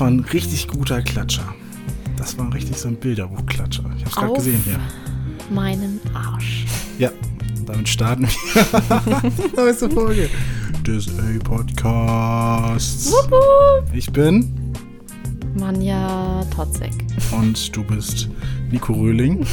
Das war ein richtig guter Klatscher. Das war richtig so ein Bilderbuchklatscher. Ich hab's gerade gesehen hier. Meinen Arsch. Ja, damit starten wir. Neueste Folge des A-Podcasts. Ich bin Manja Totzek. und du bist Nico Röhling.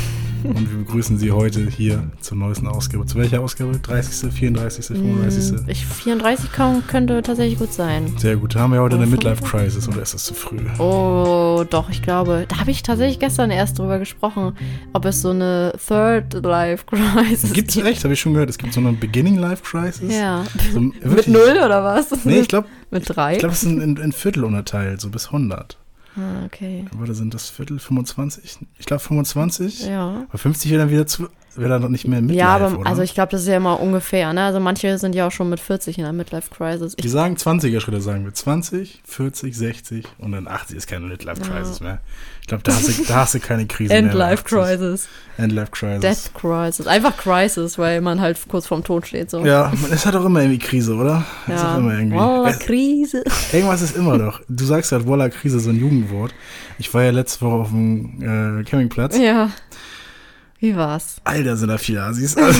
Und wir begrüßen Sie heute hier zur neuesten Ausgabe. Zu welcher Ausgabe? 30., 34., 35.? Ich 34 kann, könnte tatsächlich gut sein. Sehr gut. Da haben wir heute eine Oh, Midlife Crisis oder ist das zu früh? Oh, doch, ich glaube, da habe ich tatsächlich gestern erst drüber gesprochen, ob es so eine Third Life Crisis Gibt's echt? Habe ich schon gehört. Es gibt so eine Beginning Life Crisis. Ja. So, Mit null oder was? Nee, ich glaube, Mit drei? ich glaub, es ist in, in, in Viertel unterteilt, so bis 100. ah, okay. Warte, sind das Viertel 25? Ich glaube 25. Ja. Bei 50 wäre dann wieder zu, wäre dann noch nicht mehr Midlife, ja, aber oder? also ich glaube, das ist ja immer ungefähr, ne? Also manche sind ja auch schon mit 40 in der Midlife Crisis. Die sagen 20er Schritte, sagen wir 20, 40, 60 und dann 80 ist keine Midlife Crisis mehr. Ich glaube, da, hast du- da hast du keine Krise mehr. bei Endlife 80. Crisis. Endlife Crisis. Death Crisis. Einfach Crisis, weil man halt kurz vorm Tod steht. So. Ja, es hat doch immer irgendwie Krise, oder? Es ist Ja. auch immer irgendwie. Voila, Es- Krise. Irgendwas ist immer doch. Du sagst gerade, Voila, Krise, so ein Jugendwort. Ich war ja letzte Woche auf dem äh, Campingplatz. Ja. Wie war's? Alter, sind da viele Asis. Also,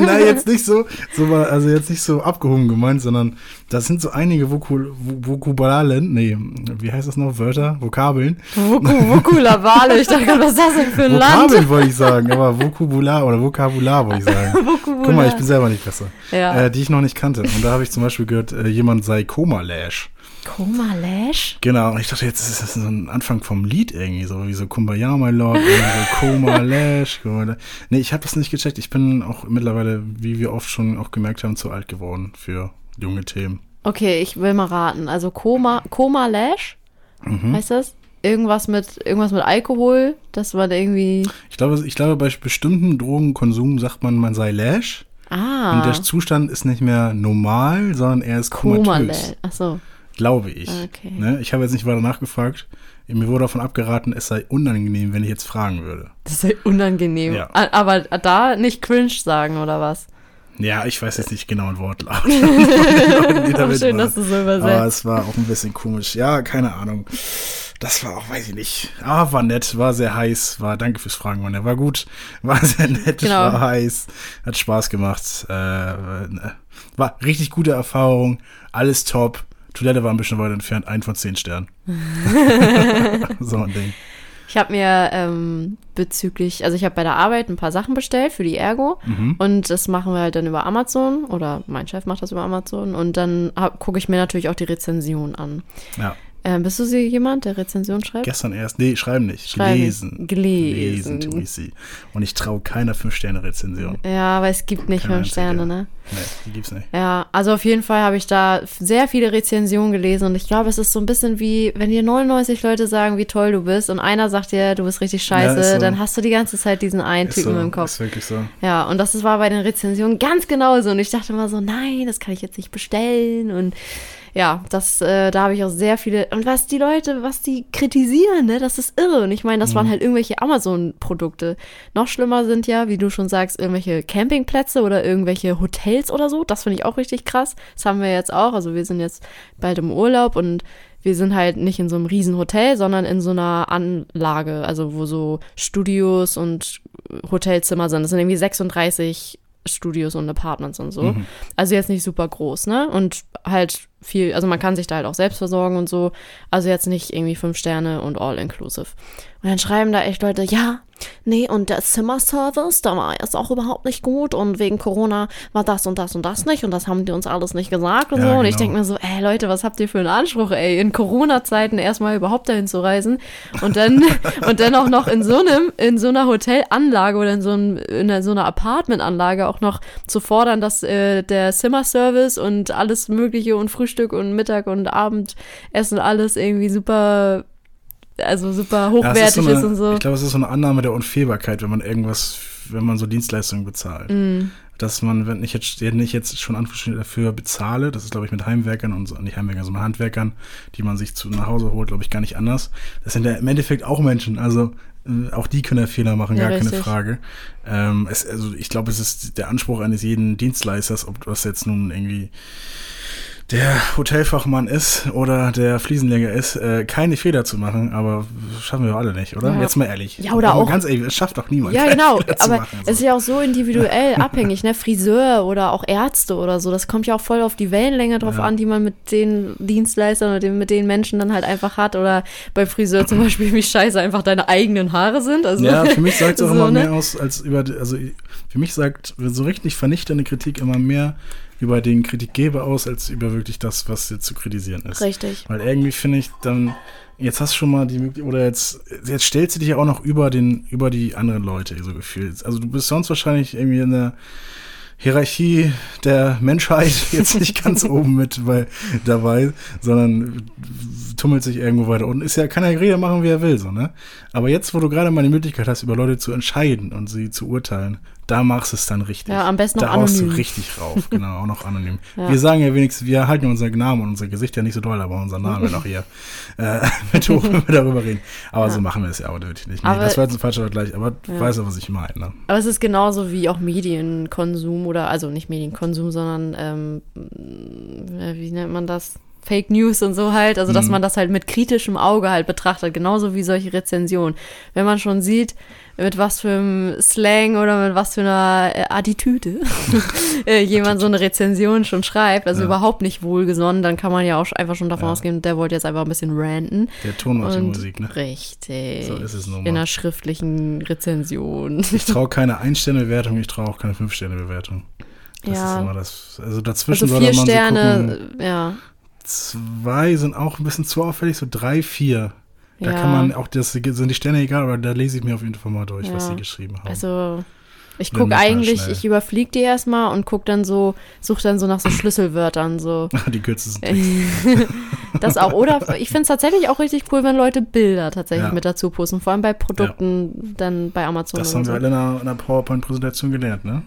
na, jetzt nicht so, so war, also jetzt nicht so abgehoben gemeint, sondern das sind so einige Vokul, Vo- Vokabularen, nee, wie heißt das noch? Wörter? Vokabeln? Voku, Vokulabale. Ich dachte, gerade, was ist das denn für ein Vokabeln Land? wollte ich sagen, aber Vokabular oder Vokabular wollte ich sagen. Guck mal, ich bin selber nicht besser. Ja. Äh, die ich noch nicht kannte. Und da habe ich zum Beispiel gehört, äh, jemand sei Koma-Lash. Koma Lash? Genau, und ich dachte, jetzt ist das so ein Anfang vom Lied irgendwie, so wie so Kumbaya, my Lord, so Koma, Lash. Nee, ich habe das nicht gecheckt. Ich bin auch mittlerweile, wie wir oft schon auch gemerkt haben, zu alt geworden für junge Themen. Okay, ich will mal raten. Also Koma, Koma Lash? Mhm. Heißt das? Irgendwas mit, irgendwas mit Alkohol? Das war irgendwie. Ich glaube, ich glaube, bei bestimmten Drogenkonsum sagt man, man sei Lash. Ah. Und der Zustand ist nicht mehr normal, sondern er ist Koma komatös. Lash. Achso. Glaube ich. Okay. Ne? Ich habe jetzt nicht weiter nachgefragt. Mir wurde davon abgeraten, es sei unangenehm, wenn ich jetzt fragen würde. Das halt unangenehm. Ja. Aber da nicht cringe sagen, oder was? Ja, ich weiß jetzt nicht genau ein Wortlaut. Schön, waren. dass du so Aber übersetzt. es war auch ein bisschen komisch. Ja, keine Ahnung. Das war auch, weiß ich nicht. Ah, war nett, war sehr heiß, war, danke fürs Fragen, Mann. War gut, war sehr nett, Genau. war heiß, hat Spaß gemacht. Äh, war richtig gute Erfahrung, alles top. Toilette war ein bisschen weit entfernt, ein von zehn Sternen. so ein Ding. Ich habe mir ähm, bezüglich, also ich habe bei der Arbeit ein paar Sachen bestellt für die Ergo Mhm. und das machen wir halt dann über Amazon oder mein Chef macht das über Amazon und dann gucke ich mir natürlich auch die Rezension an. Ja, Ähm, bist du sie jemand, der Rezension schreibt? gestern erst, nee, schreiben nicht, Schreiben. gelesen. Gelesen. Gelesen tue ich sie. Und ich traue keiner Fünf-Sterne-Rezension. Ja, aber es gibt nicht Keine fünf einzige. Sterne, ne? Nee, die gibt's nicht. Ja, also auf jeden Fall habe ich da sehr viele Rezensionen gelesen und ich glaube, es ist so ein bisschen wie, wenn dir 99 Leute sagen, wie toll du bist und einer sagt dir, du bist richtig scheiße, Ja, so. dann hast du die ganze Zeit diesen einen Ist, Typen so, im Kopf. ist wirklich so. Ja, und das war bei den Rezensionen ganz genauso. Und ich dachte immer so, nein, das kann ich jetzt nicht bestellen. Und ja, das, äh, da habe ich auch sehr viele. Und was die Leute, was die kritisieren, ne, das ist irre. Und ich meine, das Mhm. waren halt irgendwelche Amazon-Produkte. Noch schlimmer sind ja, wie du schon sagst, irgendwelche Campingplätze oder irgendwelche Hotels oder so. Das finde ich auch richtig krass. Das haben wir jetzt auch. Also wir sind jetzt bald im Urlaub und wir sind halt nicht in so einem riesen Hotel, sondern in so einer Anlage, also wo so Studios und Hotelzimmer sind. Das sind irgendwie 36 Studios und Apartments und so. Mhm. Also jetzt nicht super groß, ne? Und halt viel, also man kann sich da halt auch selbst versorgen und so. Also jetzt nicht irgendwie fünf Sterne und all inclusive. Und dann schreiben da echt Leute, ja, nee, und der Zimmerservice, da war jetzt auch überhaupt nicht gut und wegen Corona war das und das und das nicht und das haben die uns alles nicht gesagt und Ja, so. Und ich genau. denke mir so, ey Leute, was habt ihr für einen Anspruch, ey, in Corona-Zeiten erstmal überhaupt dahin zu reisen und dann, und dann auch noch in so einem, in so einer Hotelanlage oder in so, einem, in einer- so einer Apartmentanlage auch noch zu fordern, dass äh, der Zimmerservice und alles Mögliche und Frühstück und Mittag und Abendessen alles irgendwie super, also super Ja, hochwertig ist, so ist, eine, und so. Ich glaube, es ist so eine Annahme der Unfehlbarkeit, wenn man irgendwas, wenn man so Dienstleistungen bezahlt. Mm. Dass man, wenn ich jetzt, wenn ich jetzt schon Anführungsstrichen dafür bezahle, das ist, glaube ich, mit Heimwerkern und so, nicht Heimwerkern, sondern Handwerkern, die man sich zu nach Hause holt, glaube ich, gar nicht anders. Das sind ja im Endeffekt auch Menschen. Also äh, auch die können ja Fehler machen, Ja, gar keine richtig. Frage. Ähm, es, also ich glaube, es ist der Anspruch eines jeden Dienstleisters, ob das jetzt nun irgendwie der Hotelfachmann ist oder der Fliesenleger ist, äh, keine Fehler zu machen, aber schaffen wir alle nicht, oder? Ja. Jetzt mal ehrlich. Ja, oder aber auch- Ganz ehrlich, das schafft doch niemand. Ja, genau. Fehler Aber machen, es ist ja auch so individuell abhängig, ne? Friseur oder auch Ärzte oder so. Das kommt ja auch voll auf die Wellenlänge drauf Ja. an, die man mit den Dienstleistern oder den, mit den Menschen dann halt einfach hat. Oder beim Friseur zum Beispiel, wie scheiße einfach deine eigenen Haare sind. Also, Ja, für mich sagt es auch so, immer ne? mehr aus als über, also für mich sagt so richtig vernichtende Kritik immer mehr über den Kritikgeber aus, als über wirklich das, was jetzt zu kritisieren ist. Richtig. Weil irgendwie finde ich dann, jetzt hast du schon mal die Möglichkeit, oder jetzt, jetzt stellst du dich ja auch noch über den, über die anderen Leute so gefühlt. Also du bist sonst wahrscheinlich irgendwie in der Hierarchie der Menschheit jetzt nicht ganz oben mit bei, dabei, sondern tummelt sich irgendwo weiter unten. Ist ja, kann ja jeder machen, wie er will, so, ne? Aber jetzt, wo du gerade mal die Möglichkeit hast, über Leute zu entscheiden und sie zu urteilen, da machst du es dann richtig. Ja, am besten da noch haust du anonym. richtig rauf, genau, auch noch anonym. Ja. Wir sagen ja wenigstens, wir halten unser Namen und unser Gesicht ja nicht so doll, aber unser Name noch hier äh, mit hoch, wenn wir darüber reden. Aber so machen wir es ja aber natürlich nicht. Nee, Aber- das war jetzt ein falscher Vergleich, aber du Ja. weißt ja, was ich meine. Ne? Aber es ist genauso wie auch Medienkonsum oder, also nicht Medienkonsum, sondern, ähm, äh, wie nennt man das? Fake News und so halt, also dass Mhm. man das halt mit kritischem Auge halt betrachtet, genauso wie solche Rezensionen. Wenn man schon sieht, mit was für einem Slang oder mit was für einer äh, Attitüde äh, jemand so eine Rezension schon schreibt, also Ja. überhaupt nicht wohlgesonnen, dann kann man ja auch einfach schon davon Ja. ausgehen, der wollte jetzt einfach ein bisschen ranten. Der Ton macht die Musik, ne? Richtig. So ist es nun In mal. einer schriftlichen Rezension. Ich traue keine Ein-Sterne-Bewertung, ich traue auch keine Fünf-Sterne-Bewertung. Das Ja. ist immer das. Also dazwischen Also sollte man so Sterne, gucken. ja. Zwei sind auch ein bisschen zu auffällig, so drei, vier. Da ja. kann man auch, das sind die Sterne egal, aber da lese ich mir auf jeden Fall mal durch, was Ja. sie geschrieben haben. Also ich gucke eigentlich, ich überfliege die erstmal und gucke dann so, suche dann so nach so Schlüsselwörtern so. die kürzesten das auch. Oder ich finde es tatsächlich auch richtig cool, wenn Leute Bilder tatsächlich Ja. mit dazu posten. Vor allem bei Produkten dann bei Amazon Das haben so. wir alle in einer, in einer PowerPoint-Präsentation gelernt, ne?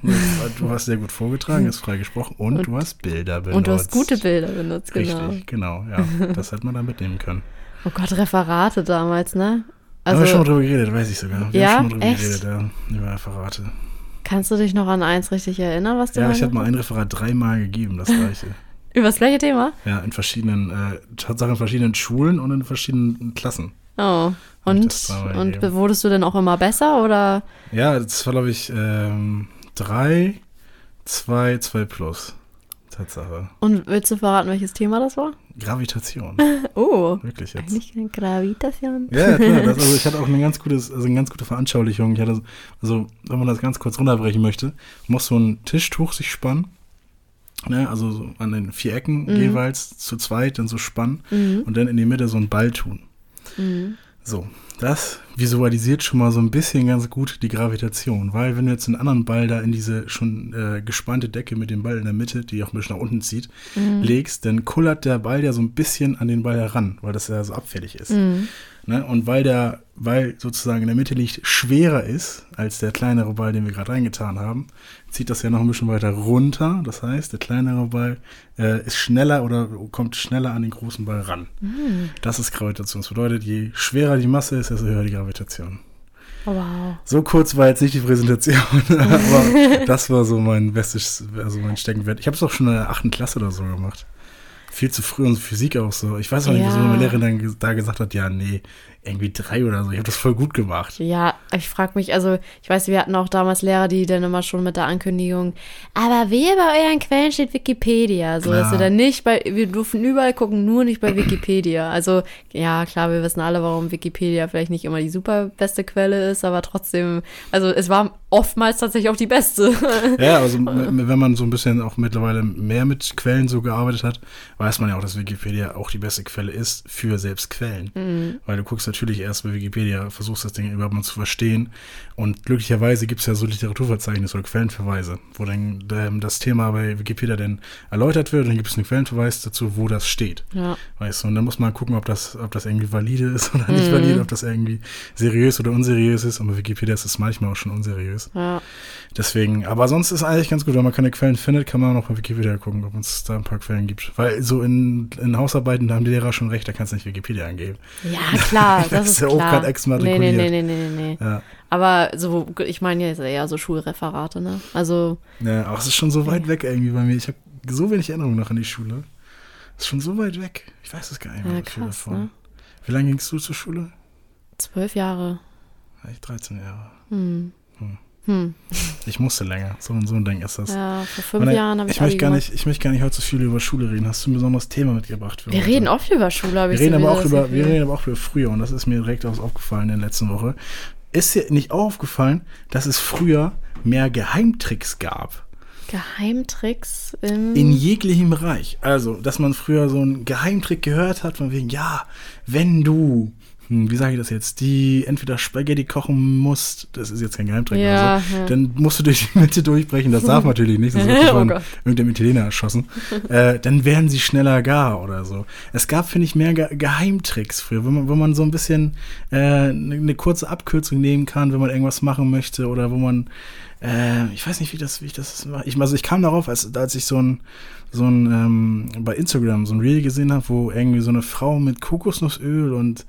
Du hast sehr gut vorgetragen, ist frei gesprochen und, Und- du hast Bilder benutzt. und du hast gute Bilder benutzt, genau. Richtig, genau, ja. Das hätte man dann mitnehmen können. Oh Gott, Referate damals, ne? haben wir schon mal Also drüber geredet, weiß ich sogar. Wir Ja? haben schon mal drüber Echt? geredet, ja. Über Referate. Kannst du dich noch an eins richtig erinnern, was du Ja, ich habe mal ein Referat dreimal gegeben, das gleiche. Über das gleiche Thema? Ja, in verschiedenen, äh, Tatsache in verschiedenen Schulen und in verschiedenen Klassen. Oh. Und, und gegeben. wurdest du denn auch immer besser oder? Ja, das war, glaube ich, ähm, drei, zwei, zwei plus. Tatsache. Und willst du verraten, welches Thema das war? Gravitation. Oh, Wirklich jetzt. eigentlich eine Gravitation. Ja, klar. Das, also ich hatte auch eine ganz, gutes, also eine ganz gute Veranschaulichung. Ich hatte, so- also, wenn man das ganz kurz runterbrechen möchte, muss so ein Tischtuch sich spannen. Ne, also so an den vier Ecken Mhm. jeweils zu zweit dann so spannen Mhm. und dann in die Mitte so einen Ball tun. Mhm. So, das visualisiert schon mal so ein bisschen ganz gut die Gravitation, weil wenn du jetzt einen anderen Ball da in diese schon äh, gespannte Decke mit dem Ball in der Mitte, die auch ein bisschen nach unten zieht, Mhm. legst, dann kullert der Ball ja so ein bisschen an den Ball heran, weil das ja so abfällig ist. Mhm. Ne? Und weil der, weil sozusagen in der Mitte liegt, schwerer ist als der kleinere Ball, den wir gerade reingetan haben, zieht das ja noch ein bisschen weiter runter. Das heißt, der kleinere Ball äh, ist schneller oder kommt schneller an den großen Ball ran. Mhm. Das ist Gravitation. Das bedeutet, je schwerer die Masse ist, desto höher die Gravitation. Oh, wow. So kurz war jetzt nicht die Präsentation, aber das war so mein bestes, also mein Steckenwert. Ich habe es auch schon in der achten Klasse oder so gemacht. Viel zu früh und Physik auch so. Ich weiß auch nicht, wieso Ja. meine Lehrerin dann da gesagt hat, ja, nee, irgendwie drei oder so. Ich habe das voll gut gemacht. Ja, ich frage mich, also ich weiß, wir hatten auch damals Lehrer, die dann immer schon mit der Ankündigung, aber wehe, bei euren Quellen steht Wikipedia. So, dass wir dann nicht bei, wir durften überall gucken, nur nicht bei Wikipedia. Also, ja, klar, wir wissen alle, warum Wikipedia vielleicht nicht immer die super beste Quelle ist, aber trotzdem, also es war oftmals tatsächlich auch die beste. Ja, also wenn man so ein bisschen auch mittlerweile mehr mit Quellen so gearbeitet hat, weiß man ja auch, dass Wikipedia auch die beste Quelle ist für selbst Quellen. Mhm. Weil du guckst natürlich erst bei Wikipedia, versuchst das Ding überhaupt mal zu verstehen. Und glücklicherweise gibt es ja so Literaturverzeichnisse oder Quellenverweise, wo dann ähm, das Thema bei Wikipedia dann erläutert wird und dann gibt es einen Quellenverweis dazu, wo das steht. ja. Weißt du, und dann muss man gucken, ob das, ob das irgendwie valide ist oder nicht Mhm. valide, ob das irgendwie seriös oder unseriös ist. Und bei Wikipedia ist es manchmal auch schon unseriös. Ja. Deswegen, aber sonst ist eigentlich ganz gut, wenn man keine Quellen findet, kann man auch bei Wikipedia gucken, ob es da ein paar Quellen gibt. Weil so in, in Hausarbeiten, da haben die Lehrer schon recht, da kannst du nicht Wikipedia angeben. ja, klar, das, Das ist ist ja auch klar. grad nee, exmatrikuliert. nee, nee, nee, nee, nee. Ja, Aber so, ich meine jetzt eher so Schulreferate, ne? Also, ja aber es ist schon so weit weg irgendwie bei mir. Ich habe so wenig Erinnerungen noch an die Schule. ist schon so weit weg. Ich weiß es gar nicht mehr. Ja, krass, davon. ne? Wie lange gingst du zur Schule? Zwölf Jahre. Ja, Ich 13 Jahre. Hm. Hm. Hm. Ich musste länger. So, so ein Ding ist das. Ja, vor fünf Meine, Jahren habe ich, ich möchte gar nicht, ich möchte gar nicht heute so viel über Schule reden. Hast du ein besonderes Thema mitgebracht? Wir heute? reden oft über Schule, habe Wir ich reden, so aber auch über, Gefühl. wir reden aber auch über früher und das ist mir direkt aus aufgefallen in der letzten Woche. Ist dir nicht aufgefallen, dass es früher mehr Geheimtricks gab? Geheimtricks im. In jeglichem Bereich. Also, dass man früher so einen Geheimtrick gehört hat, von wegen, ja, wenn du, wie sage ich das jetzt, die entweder Spaghetti kochen musst, das ist jetzt kein Geheimtrick Ja, oder so, ja. dann musst du durch die Mitte durchbrechen. Das darf natürlich nicht, sonst wird Oh von irgendeinem Italiener erschossen. äh, dann werden sie schneller gar oder so. Es gab, finde ich, mehr Ge Geheimtricks früher, wo man, wo man so ein bisschen äh, eine eine kurze Abkürzung nehmen kann, wenn man irgendwas machen möchte oder wo man äh, ich weiß nicht, wie das, wie ich das mache. Ich, also ich kam darauf, als, als ich so ein, so ein ähm, bei Instagram so ein Reel gesehen habe, wo irgendwie so eine Frau mit Kokosnussöl und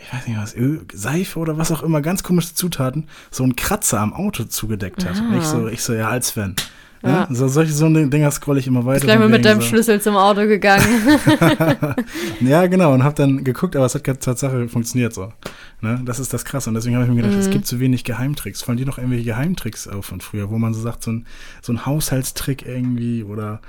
ich weiß nicht was, Öl, Seife oder was auch immer, ganz komische Zutaten, so einen Kratzer am Auto zugedeckt hat. Und ich so, ich so, ja, als Fan. Ja. Ja. So, solche so Dinger scrolle ich immer weiter. Gleich mal von mit deinem so. Schlüssel zum Auto gegangen. Ja, genau, und habe dann geguckt, aber es hat Tatsache funktioniert so. Ne? Das ist das Krasse. Und deswegen habe ich mir gedacht, Mhm. es gibt zu wenig Geheimtricks. Fallen dir noch irgendwelche Geheimtricks auf von früher, wo man so sagt, so ein, so ein Haushaltstrick irgendwie oder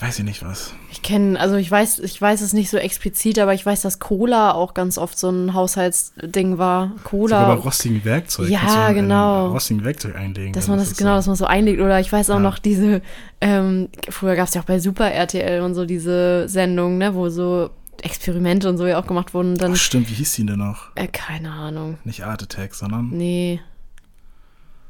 weiß ich nicht was. Ich kenne, also ich weiß, ich weiß es nicht so explizit, aber ich weiß, dass Cola auch ganz oft so ein Haushaltsding war. Sogar Cola. bei rostigen Werkzeug. Ja, genau. rostigen Werkzeug einlegen. Dass Also man das, ist genau, so- dass man so einlegt. Oder ich weiß auch Ja. noch diese, ähm, früher gab es ja auch bei Super RTL und so diese Sendungen, ne, wo so Experimente und so ja auch gemacht wurden. Dann, Ach, stimmt, wie hieß die denn noch? äh, keine Ahnung. Nicht Art Attack, sondern. Nee.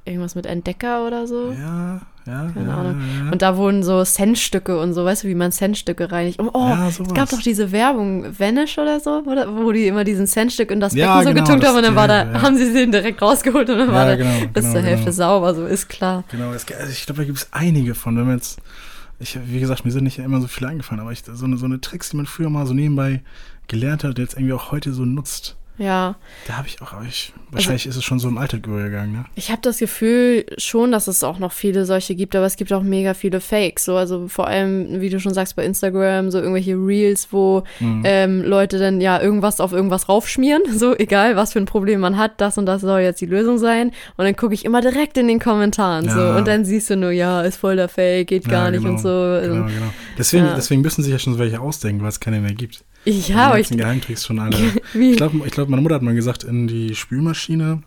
Irgendwas mit Entdecker oder so. Ja, ja. Keine Ahnung. Ja, ja. Und da wurden so Centstücke und so, weißt du, wie man Centstücke reinigt. Oh, oh Ja, es gab doch diese Werbung, Vanish oder so, wo die immer diesen Centstück in das Becken so genau, getunkt haben und dann war da, haben sie den direkt rausgeholt und dann war da, genau, das genau, zur Hälfte genau. sauber, so ist klar. Genau, es, also ich glaube, da gibt es einige von. Wenn man jetzt, ich, wie gesagt, mir sind nicht immer so viele eingefallen, aber ich, so, eine, so eine Tricks, die man früher mal so nebenbei gelernt hat, jetzt irgendwie auch heute so nutzt. Ja, Da habe ich auch, aber ich, Also wahrscheinlich ist es schon so im Alltag übergegangen, ne? ich habe das Gefühl schon, dass es auch noch viele solche gibt, aber es gibt auch mega viele Fakes. So, also vor allem, wie du schon sagst, bei Instagram, so irgendwelche Reels, wo Mhm. ähm, Leute dann ja irgendwas auf irgendwas raufschmieren. So, egal was für ein Problem man hat, das und das soll jetzt die Lösung sein. Und dann gucke ich immer direkt in den Kommentaren. So, Ja. und dann siehst du nur, ja, ist voll der Fake, geht gar Ja, nicht genau, und so. Genau, genau. Deswegen, Ja. deswegen müssen sich ja schon so welche ausdenken, weil es keine mehr gibt. Ja, aber ich. Geheimtricks schon alle. Ich glaube, ich glaub, meine Mutter hat mal gesagt, in die Spülmaschine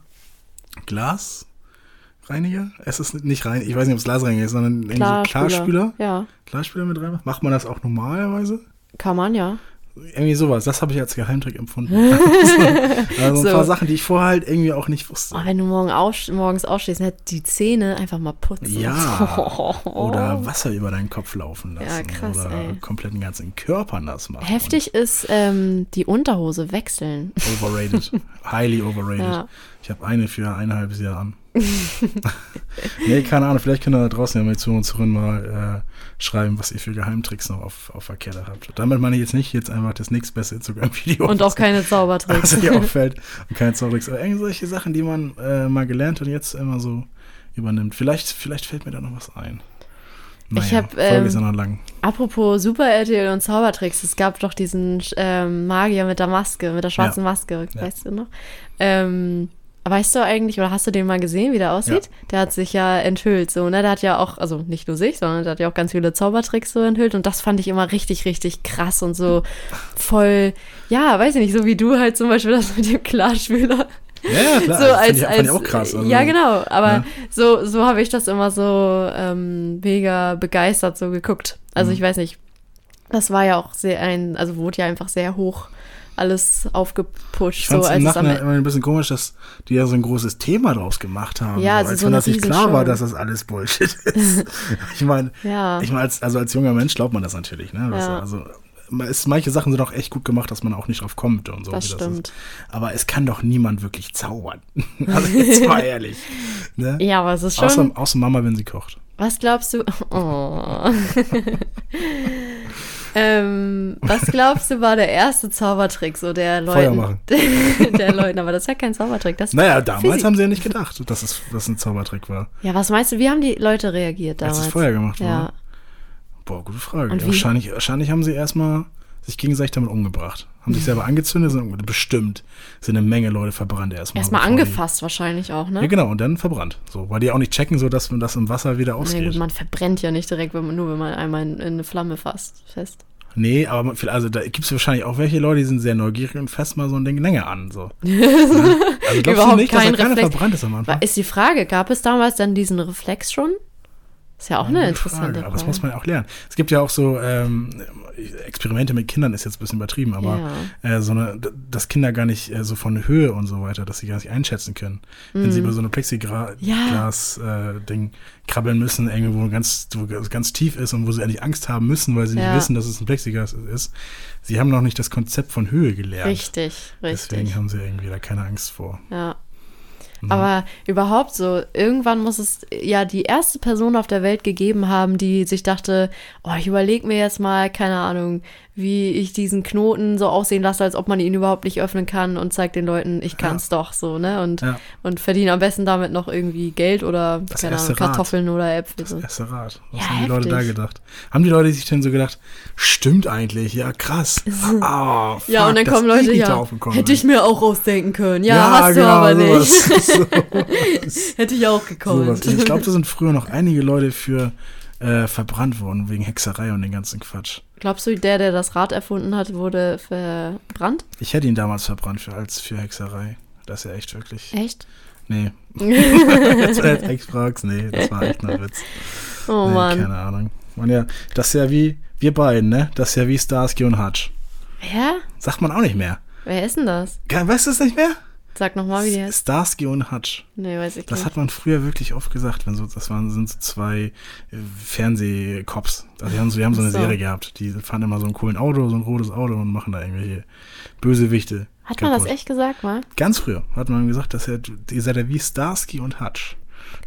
Glasreiniger. Es ist nicht rein, ich weiß nicht, ob es Glasreiniger ist, sondern so Klarspüler. Ja, Klarspüler mit rein. Macht man das auch normalerweise? kann man ja. Irgendwie sowas. Das habe ich als Geheimtrick empfunden. also, also So. ein paar Sachen, die ich vorher halt irgendwie auch nicht wusste. Oh, wenn du morgen aufs- morgens aufstehst, ne, die Zähne einfach mal putzen. Ja. Oder Wasser über deinen Kopf laufen lassen. Ja, krass, Oder ey. komplett den ganzen Körper nass machen. Heftig ist ähm, die Unterhose wechseln. Overrated. Highly overrated. Ja. Ich habe eine für ein halbes Jahr an. nee, keine Ahnung. Vielleicht könnt ihr da draußen ja mal zu uns zurück mal äh, schreiben, was ihr für Geheimtricks noch auf, auf der Kette habt. Damit meine ich jetzt nicht jetzt einfach das nächstbeste Instagram-Video. Und auch keine was Zaubertricks. dir auffällt. Und keine Zaubertricks. Aber irgendwie solche Sachen, die man äh, mal gelernt und jetzt immer so übernimmt. Vielleicht, vielleicht fällt mir da noch was ein. Naja, hab, Folge ähm, ja. Apropos Super RTL und Zaubertricks, es gab doch diesen ähm, Magier mit der Maske, mit der schwarzen Maske, Ja. weißt du noch? Ähm, weißt du eigentlich, oder hast du den mal gesehen, wie der aussieht? Der hat sich ja enthüllt, so, ne? Der hat ja auch, also nicht nur sich, sondern der hat ja auch ganz viele Zaubertricks so enthüllt und das fand ich immer richtig, richtig krass und so voll, ja, weiß ich nicht, so wie du halt zum Beispiel das mit dem Klarspüler. Ja, ja, klar. so das als, fand ich, als auch krass. Also, ja genau aber ja. so so habe ich das immer so ähm, mega begeistert so geguckt also Mhm. ich weiß nicht das war ja auch sehr ein also wurde ja einfach sehr hoch alles aufgepusht Ich so fand im es am Nachhinein immer ein bisschen komisch, dass die ja so ein großes Thema draus gemacht haben. Ja, so, also als so wenn das nicht klar war, dass das alles Bullshit ist. ich meine, ja ich meine, als, also als junger Mensch glaubt man das natürlich. Ne? Das, Ja. Also es, manche Sachen sind auch echt gut gemacht, dass man auch nicht drauf kommt und so. das stimmt ist. Aber es kann doch niemand wirklich zaubern. also jetzt mal ehrlich. Ne? ja aber es ist schon Außer, außer Mama, wenn sie kocht. was glaubst du oh. ähm, was glaubst du war der erste Zaubertrick so der Feuer Leuten machen. der Leuten aber das ist ja kein Zaubertrick das Naja, damals Physik. haben sie ja nicht gedacht, dass es dass ein Zaubertrick war. ja was meinst du wie haben die Leute reagiert damals Als es Feuer gemacht ja wurde. Boah, gute Frage. Wahrscheinlich, wahrscheinlich haben sie erstmal sich gegenseitig damit umgebracht. Haben sich selber angezündet, sind bestimmt sind eine Menge Leute verbrannt erstmal. Erstmal bevor die- angefasst wahrscheinlich auch, ne? Ja, genau, und dann verbrannt. So, weil die auch nicht checken, so dass man das im Wasser wieder Nee, ausgeht. gut, man verbrennt ja nicht direkt, wenn man, nur wenn man einmal in, in eine Flamme fasst, fest. Nee, aber man- also da gibt es wahrscheinlich auch welche Leute, die sind sehr neugierig und fassen mal so ein Ding länger an. So. Ja. Also glaubst Überhaupt du nicht, dass da kein keiner verbrannt ist am Anfang? Ist die Frage, gab es damals dann diesen Reflex schon? Ist ja auch eine Gute interessante Frage. Aber das muss man ja auch lernen. Es gibt ja auch so ähm, Experimente mit Kindern, ist jetzt ein bisschen übertrieben, aber äh, so eine, dass Kinder gar nicht äh, so von Höhe und so weiter, dass sie gar nicht einschätzen können. Wenn sie über so eine Mhm. Ja. Plexiglas-Ding krabbeln müssen, irgendwo ganz, wo es ganz tief ist und wo sie eigentlich Angst haben müssen, weil sie Ja. nicht wissen, dass es ein Plexiglas ist. Sie haben noch nicht das Konzept von Höhe gelernt. Richtig, Deswegen richtig. haben sie irgendwie da keine Angst vor. Ja. Mhm. Aber überhaupt so, irgendwann muss es ja die erste Person auf der Welt gegeben haben, die sich dachte, oh, ich überlege mir jetzt mal, keine Ahnung, wie ich diesen Knoten so aussehen lasse, als ob man ihn überhaupt nicht öffnen kann und zeigt den Leuten, ich kann es doch so, ne? Und, Ja. und verdiene am besten damit noch irgendwie Geld oder, Das keine Ahnung, Rad. Kartoffeln oder Äpfel. Das So. erste Rad. Was Ja, haben die Leute da heftig. gedacht? Haben die Leute sich denn so gedacht, stimmt eigentlich, ja krass. Ah, fuck, Ja, und dann kommen Leute, nicht ja, hätte bin. ich mir auch ausdenken können. Ja, hast du genau, aber nicht. sowas. hätte ich auch gekonnt. Ich glaube, da sind früher noch einige Leute für äh, verbrannt worden, wegen Hexerei und den ganzen Quatsch. Glaubst du, der, der das Rad erfunden hat, wurde verbrannt? Ich hätte ihn damals verbrannt für, als für Hexerei. Das ist ja echt wirklich. Echt? Nee. jetzt, jetzt echt fragst, nee, das war echt nur ein Witz. Oh nee, Mann. Keine Ahnung. Man ja, das ist ja wie wir beiden, ne? Das ist ja wie Starsky und Hutch. Wer? Sagt man auch nicht mehr. Wer ist denn das? Weißt du es nicht mehr? Sag nochmal, wie der heißt. Starsky und Hutch. Nee, weiß ich Das nicht. hat man früher wirklich oft gesagt, wenn so, das waren, sind so zwei äh, Fernsehcops. Also die haben so, die haben so eine so. Serie gehabt. Die fahren immer so ein coolen Auto, so ein rotes Auto und machen da irgendwelche Bösewichte. Hat man das kaputt. echt gesagt mal? Ganz früher hat man gesagt, dass er, ihr seid ja wie Starsky und Hutch.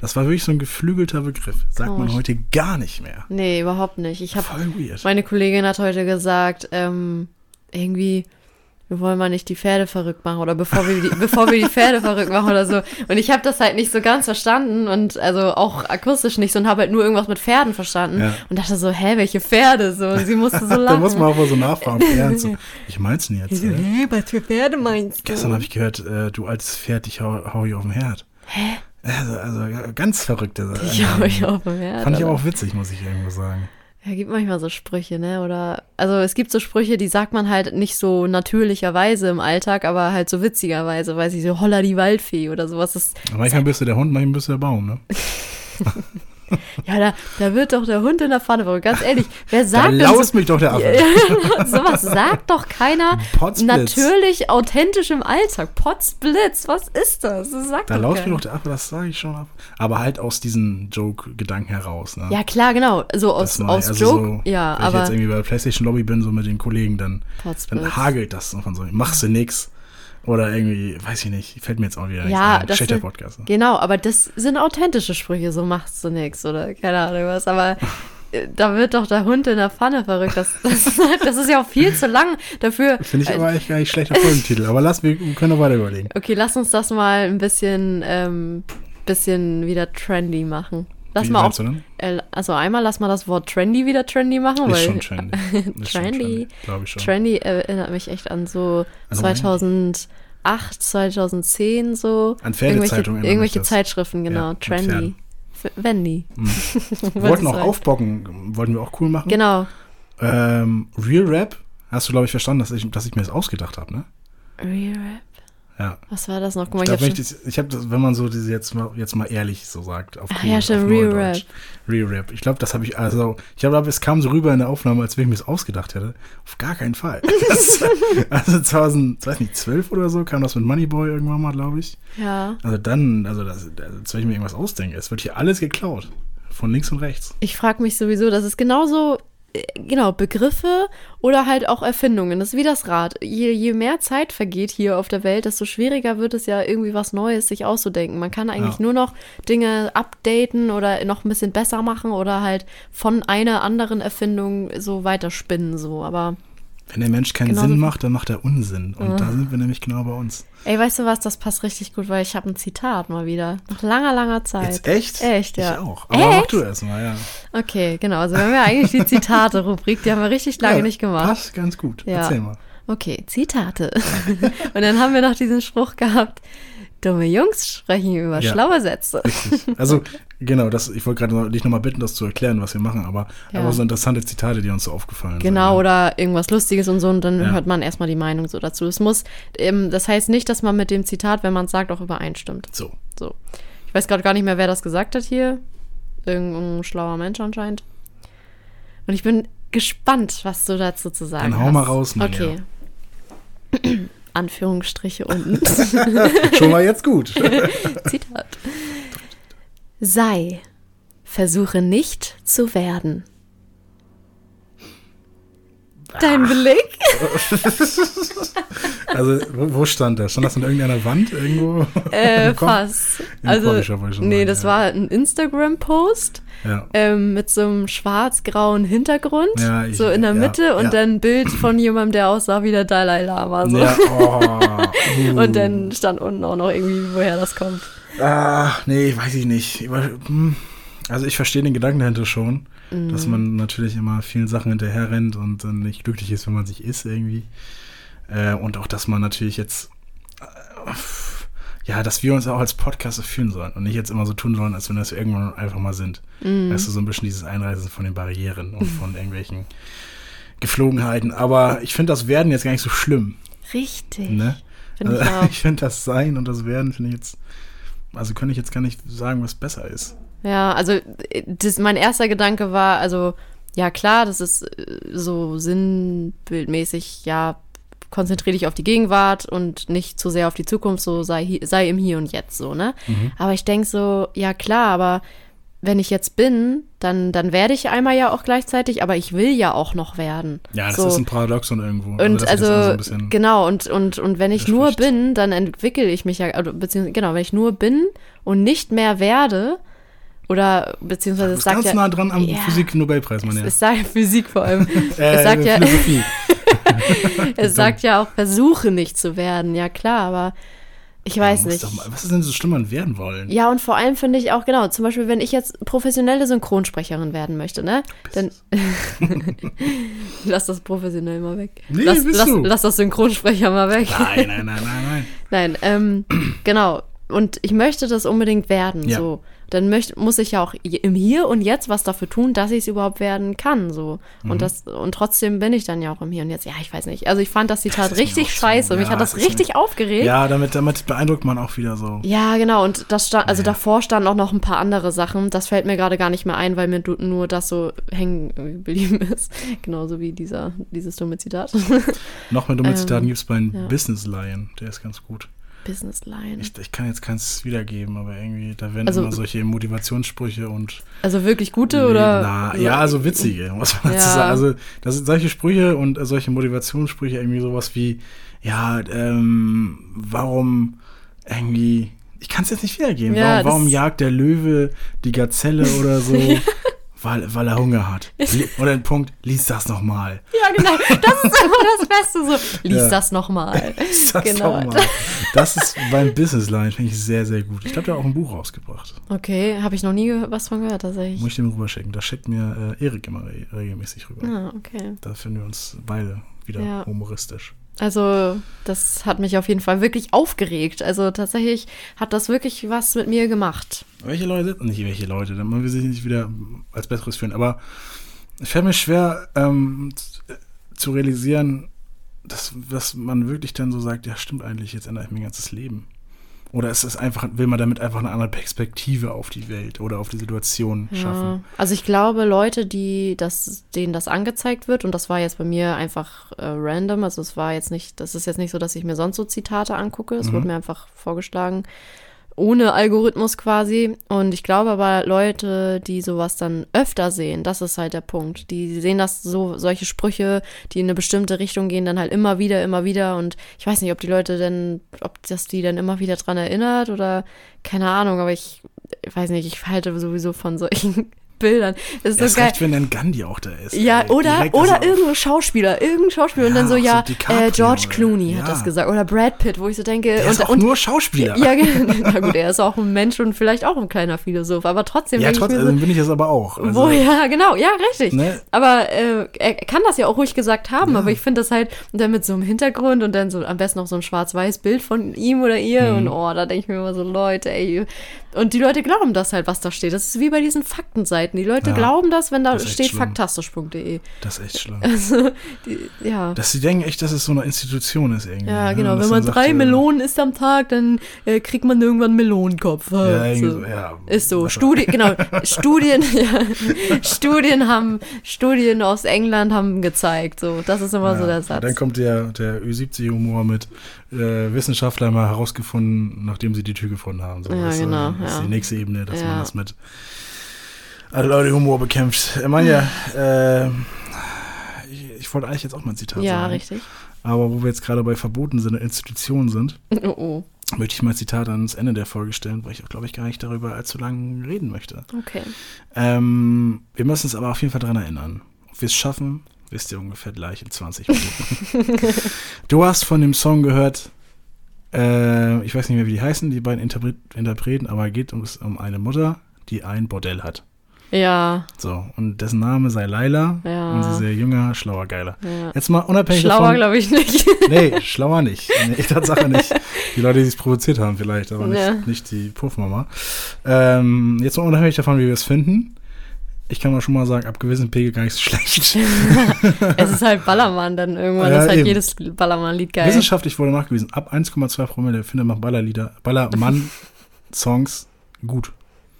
Das war wirklich so ein geflügelter Begriff. Sagt man Komisch. heute gar nicht mehr. Nee, überhaupt nicht. Ich habe Voll weird. meine Kollegin hat heute gesagt, ähm, irgendwie, wir wollen mal nicht die Pferde verrückt machen oder bevor wir die, bevor wir die Pferde verrückt machen oder so. Und ich habe das halt nicht so ganz verstanden und also auch akustisch nicht so und habe halt nur irgendwas mit Pferden verstanden Ja. und dachte so, hä, welche Pferde? So, und sie musste so lachen. da muss man auch mal so nachfragen. Ernst. So, ich mein's denn jetzt? Äh? hä, was für Pferde meinst du? Gestern habe ich gehört, äh, du altes Pferd, ich hau, hau hier auf den Herd. Hä? Also, also ganz verrückte Sachen. Ich hau mich auf den Herd, Fand ich aber auch witzig, muss ich irgendwo sagen. Ja, gibt manchmal so Sprüche, ne? Oder also es gibt so Sprüche, die sagt man halt nicht so natürlicherweise im Alltag, aber halt so witzigerweise, weiß ich, so holla die Waldfee oder sowas. Das, manchmal bist du der Hund, manchmal bist du der Baum, ne? ja, da, da wird doch der Hund in der Pfanne verrückt. Ganz ehrlich, wer Da sagt denn laust so, mich doch der Affe. Sowas sagt doch keiner Potzblitz. natürlich authentisch im Alltag. Potzblitz, was ist das? Das sagt Da mich keiner. doch der Affe, das sage ich schon ab. Aber halt aus diesen Joke-Gedanken heraus, ne? Ja, klar, genau. So aus, ich. aus Also Joke, so, ja, wenn ich jetzt aber irgendwie bei der Playstation Lobby bin, so mit den Kollegen, dann, dann hagelt das von so, machst du nix. Oder irgendwie, weiß ich nicht, fällt mir jetzt auch wieder nichts Ja, ein. das Schlechter Podcast. Ne? Genau, aber das sind authentische Sprüche, so machst du nix oder keine Ahnung was. Aber äh, da wird doch der Hund in der Pfanne verrückt. Das, das, ist, das ist ja auch viel zu lang dafür. Finde ich aber echt gar nicht schlechter Folgentitel. Aber lass, wir können noch weiter überlegen. Okay, lass uns das mal ein bisschen, ähm, bisschen wieder trendy machen. Lass Wie mal auch, äh, also einmal lass mal das Wort trendy wieder trendy machen, Ist weil schon trendy. Ist Trendy. Glaube ich schon. trendy erinnert mich echt an so Also 2008, 2010 so. An irgendwelche, Pferdezeitungen irgendwelche das. Zeitschriften, genau. Ja, trendy. Wendy. Wir wollten auch aufbocken, wollten wir auch cool machen. Genau. Ähm, Real Rap, hast du, glaube ich, verstanden, dass ich, dass ich mir das ausgedacht habe, ne? Real Rap. Ja. Was war das noch? Guck mal, Ich, ich, hab ich, schon, ich habe das, wenn man so diese jetzt mal, jetzt mal ehrlich so sagt, auf Ach cool, ja, stimmt, auf Real Neudeutsch. Real Rap. Ich glaube, das habe ich, also, ich glaube, es kam so rüber in der Aufnahme, als wenn ich mir das ausgedacht hätte. Auf gar keinen Fall. Das- also 2000, weiß nicht, 12 oder so kam das mit Moneyboy irgendwann mal, glaube ich. ja. Also dann, also das, als wenn ich mir irgendwas ausdenke. Es wird hier alles geklaut. Von links und rechts. Ich frage mich sowieso, das ist genauso, genau, Begriffe oder halt auch Erfindungen. Das ist wie das Rad. Je, je mehr Zeit vergeht hier auf der Welt, desto schwieriger wird es ja irgendwie was Neues sich auszudenken. Man kann eigentlich Ja. nur noch Dinge updaten oder noch ein bisschen besser machen oder halt von einer anderen Erfindung so weiterspinnen, so. Aber Wenn der Mensch keinen Genau Sinn macht, dann macht er Unsinn. Und Ah. da sind wir nämlich genau bei uns. Ey, weißt du was, das passt richtig gut, weil ich habe ein Zitat mal wieder. Nach langer, langer Zeit. Jetzt echt? Echt, ja. Ich auch. Aber mach Echt? du erst mal, ja. Okay, genau. Also wir haben ja eigentlich die Zitate-Rubrik, die haben wir richtig lange ja, nicht gemacht. Passt ganz gut. Ja. Erzähl mal. Okay, Zitate. Und dann haben wir noch diesen Spruch gehabt, dumme Jungs sprechen über Ja. schlaue Sätze. Richtig. Also, genau, das, ich wollte gerade noch- dich nochmal bitten, das zu erklären, was wir machen, aber, Ja. aber so interessante Zitate, die uns so aufgefallen Genau, sind. ne? oder irgendwas Lustiges und so, und dann Ja. hört man erstmal die Meinung so dazu. Es muss, ähm, das heißt nicht, dass man mit dem Zitat, wenn man es sagt, auch übereinstimmt. So. So. Ich weiß gerade gar nicht mehr, wer das gesagt hat hier. Irgendein schlauer Mensch anscheinend. Und ich bin gespannt, was du dazu zu sagen Dann hau hast. mal raus, Manja. Okay. Anführungsstriche unten. Schon mal jetzt gut. Zitat. Sei, versuche nicht zu werden. Dein Blick? Also, wo, stand der? Stand das an irgendeiner Wand irgendwo? Äh, fast. Im Also, nee, das ja. war ein Instagram-Post Ja. ähm, mit so einem schwarz-grauen Hintergrund, Ja, ich- so in der Mitte und dann ein Bild von jemandem, der aussah wie der Dalai Lama. So. ja oh, uh. Und dann stand unten auch noch irgendwie, woher das kommt. Ah, nee, weiß ich nicht. Hm. Also ich verstehe den Gedanken dahinter schon, dass Mhm. man natürlich immer vielen Sachen hinterher rennt und dann nicht glücklich ist, wenn man sich ist irgendwie. Äh, und auch, dass man natürlich jetzt, äh, ja, dass wir uns auch als Podcaster fühlen sollen und nicht jetzt immer so tun sollen, als wenn wir das irgendwann einfach mal sind. Mhm. Weißt du, so ein bisschen dieses Einreißen von den Barrieren und von irgendwelchen Geflogenheiten. Aber ich finde das Werden jetzt gar nicht so schlimm. Richtig. Ne? Finde ich Also, ich finde das Sein und das Werden finde ich jetzt, also könnte ich jetzt gar nicht sagen, was besser ist. Ja, also äh, das, mein erster Gedanke war, also ja klar, das ist äh, so sinnbildmäßig, ja, konzentriere dich auf die Gegenwart und nicht zu sehr auf die Zukunft, so sei, sei im Hier und Jetzt so, ne? Mhm. Aber ich denke so, ja klar, aber wenn ich jetzt bin, dann, dann werde ich einmal ja auch gleichzeitig, aber ich will ja auch noch werden. Ja, das so. ist ein Paradoxon irgendwo. Und also, so bisschen- genau, und, und, und wenn ich nur bin, dann entwickle ich mich ja, also, beziehungsweise, genau, wenn ich nur bin und nicht mehr werde, oder beziehungsweise Du es sagt ganz ja, nah dran am Ja. Physik-Nobelpreis, Mann. Ja. es sagt Physik vor allem, Äh, es sagt ja, Philosophie. es sagt ja auch, versuche nicht zu werden, ja klar, aber ich weiß nicht. Mal, was ist denn so schlimm an werden wollen? Ja, und vor allem finde ich auch, genau, zum Beispiel, wenn ich jetzt professionelle Synchronsprecherin werden möchte, ne? Dann lass das professionell mal weg. Nee, lass, bist lass, du. lass das Synchronsprecher mal weg. Nein, nein, nein, nein, nein. Nein, ähm, genau. Und ich möchte das unbedingt werden, Ja. so. Dann möcht, muss ich ja auch im Hier und Jetzt was dafür tun, dass ich es überhaupt werden kann, so. Mhm. Und das, und trotzdem bin ich dann ja auch im Hier und Jetzt. Ja, ich weiß nicht. Also ich fand das Zitat mir richtig scheiße. Mich ja, hat das ist richtig aufgeregt. Ja, damit, damit beeindruckt man auch wieder so. Ja, genau. Und das stand, also Ja. davor standen auch noch ein paar andere Sachen. Das fällt mir gerade gar nicht mehr ein, weil mir nur das so hängen geblieben ist. Genauso wie dieser, dieses dumme Zitat. Noch mehr dumme Ähm, Zitaten gibt es bei ja. Business Lion. Der ist ganz gut. Business Line. Ich, ich kann jetzt keins wiedergeben, aber irgendwie, da werden Also- immer solche Motivationssprüche und Also wirklich gute oder? Na, ja, also witzige, muss man dazu Ja. sagen. Also, das sind solche Sprüche und solche Motivationssprüche, irgendwie sowas wie, ja, ähm, warum irgendwie, ich kann es jetzt nicht wiedergeben, Ja, warum, warum jagt der Löwe die Gazelle oder so? Weil, weil er Hunger hat. Oder ein Punkt, lies das nochmal. Ja, genau. Das ist immer das Beste so. Lies Ja. das nochmal. Lies das Genau. nochmal. Das ist beim Business Line, finde ich sehr, sehr gut. Ich glaube, der hat auch ein Buch rausgebracht. Okay, habe ich noch nie was von gehört tatsächlich. Muss ich dem rüberschicken. Das schickt mir äh, Erik immer re regelmäßig rüber. Ah, okay. Da finden wir uns beide wieder Ja. humoristisch. Also, das hat mich auf jeden Fall wirklich aufgeregt. Also tatsächlich hat das wirklich was mit mir gemacht. Welche Leute? Nicht welche Leute, dann will sich nicht wieder als Besseres fühlen. Aber es fällt mir schwer ähm, zu realisieren, dass, dass man wirklich dann so sagt, ja stimmt eigentlich, jetzt ändere ich mein ganzes Leben. Oder ist es einfach, will man damit einfach eine andere Perspektive auf die Welt oder auf die Situation schaffen? Also ich glaube, Leute, die das, denen das angezeigt wird, und das war jetzt bei mir einfach äh, random, also es war jetzt nicht, das ist jetzt nicht so, dass ich mir sonst so Zitate angucke, es Mhm. wurde mir einfach vorgeschlagen, ohne Algorithmus quasi. Und ich glaube aber, Leute, die sowas dann öfter sehen, das ist halt der Punkt. Die sehen das so, solche Sprüche, die in eine bestimmte Richtung gehen, dann halt immer wieder, immer wieder. Und ich weiß nicht, ob die Leute denn, ob das die dann immer wieder dran erinnert oder keine Ahnung, aber ich, ich weiß nicht, ich halte sowieso von solchen Bildern. Das ist Erst so geil. recht, wenn dann Gandhi auch da ist. Ja, ey. oder, Direkt, oder also- irgendein Schauspieler, irgendein Schauspieler und Ja, dann so, so ja, DiCaprio äh, George Clooney hat ja. das gesagt oder Brad Pitt, wo ich so denke, Der ist und, auch und nur Schauspieler. ja, na gut, er ist auch ein Mensch und vielleicht auch ein kleiner Philosoph, aber trotzdem ja trotzdem so, bin ich das aber auch. Also, wo, ja, genau, ja, richtig. Ne? Aber äh, er kann das ja auch ruhig gesagt haben, aber ich finde das halt dann mit so einem Hintergrund und dann so am besten noch so ein schwarz-weiß Bild von ihm oder ihr Mhm. und oh, da denke ich mir immer so, Leute, ey. Und die Leute glauben das halt, was da steht. Das ist wie bei diesen Faktenseiten. Die Leute Ja, glauben das, wenn da das steht faktastisch.de. Das ist echt schlimm. Also, die, ja. Dass sie denken echt, dass es so eine Institution ist irgendwie. Ja, ne? genau. Dass Wenn man drei sagt, Melonen isst am Tag, dann äh, kriegt man irgendwann einen Melonenkopf. Ja, Äh, irgendwie so. ja. Ist so. Studi genau. Studien, ja. Studien haben, Studien aus England haben gezeigt. So, das ist immer so der Und Satz. Dann kommt der, der Ü70-Humor mit äh, Wissenschaftler mal herausgefunden, nachdem sie die Tür gefunden haben. So, Ja, das, genau, Das ist ja. die nächste Ebene, dass Ja. man das mit alle Leute Humor bekämpft. Ich meine ja, äh, ich, ich wollte eigentlich jetzt auch mal ein Zitat ja, sagen. richtig. Aber wo wir jetzt gerade bei Verboten sind und Institutionen sind, Oh, oh. möchte ich mal ein Zitat ans Ende der Folge stellen, weil ich auch, glaube ich, gar nicht darüber allzu lange reden möchte. Okay. Ähm, wir müssen uns aber auf jeden Fall daran erinnern. Ob wir es schaffen, wisst ihr ungefähr gleich in 20 Minuten. du hast von dem Song gehört, äh, ich weiß nicht mehr, wie die heißen, die beiden Interpret Interpreten, aber geht um, um eine Mutter, die ein Bordell hat. Ja, So, und dessen Name sei Laila Ja. und sie sei jünger, schlauer, geiler. ja. Jetzt mal unabhängig Schlauer davon. glaube ich nicht. Nee, schlauer nicht. Nee, Tatsache nicht. Die Leute, die es provoziert haben, vielleicht, aber nicht, Ja. nicht die Puffmama. Ähm, jetzt mal unabhängig davon, wie wir es finden. Ich kann mal schon mal sagen, ab gewissen Pegel gar nicht so schlecht. es ist halt Ballermann dann irgendwann. Ja, ist halt eben. jedes Ballermann-Lied geil. Wissenschaftlich wurde nachgewiesen, ab 1,2 Promille findet man Ballerlieder, Ballermann-Songs gut.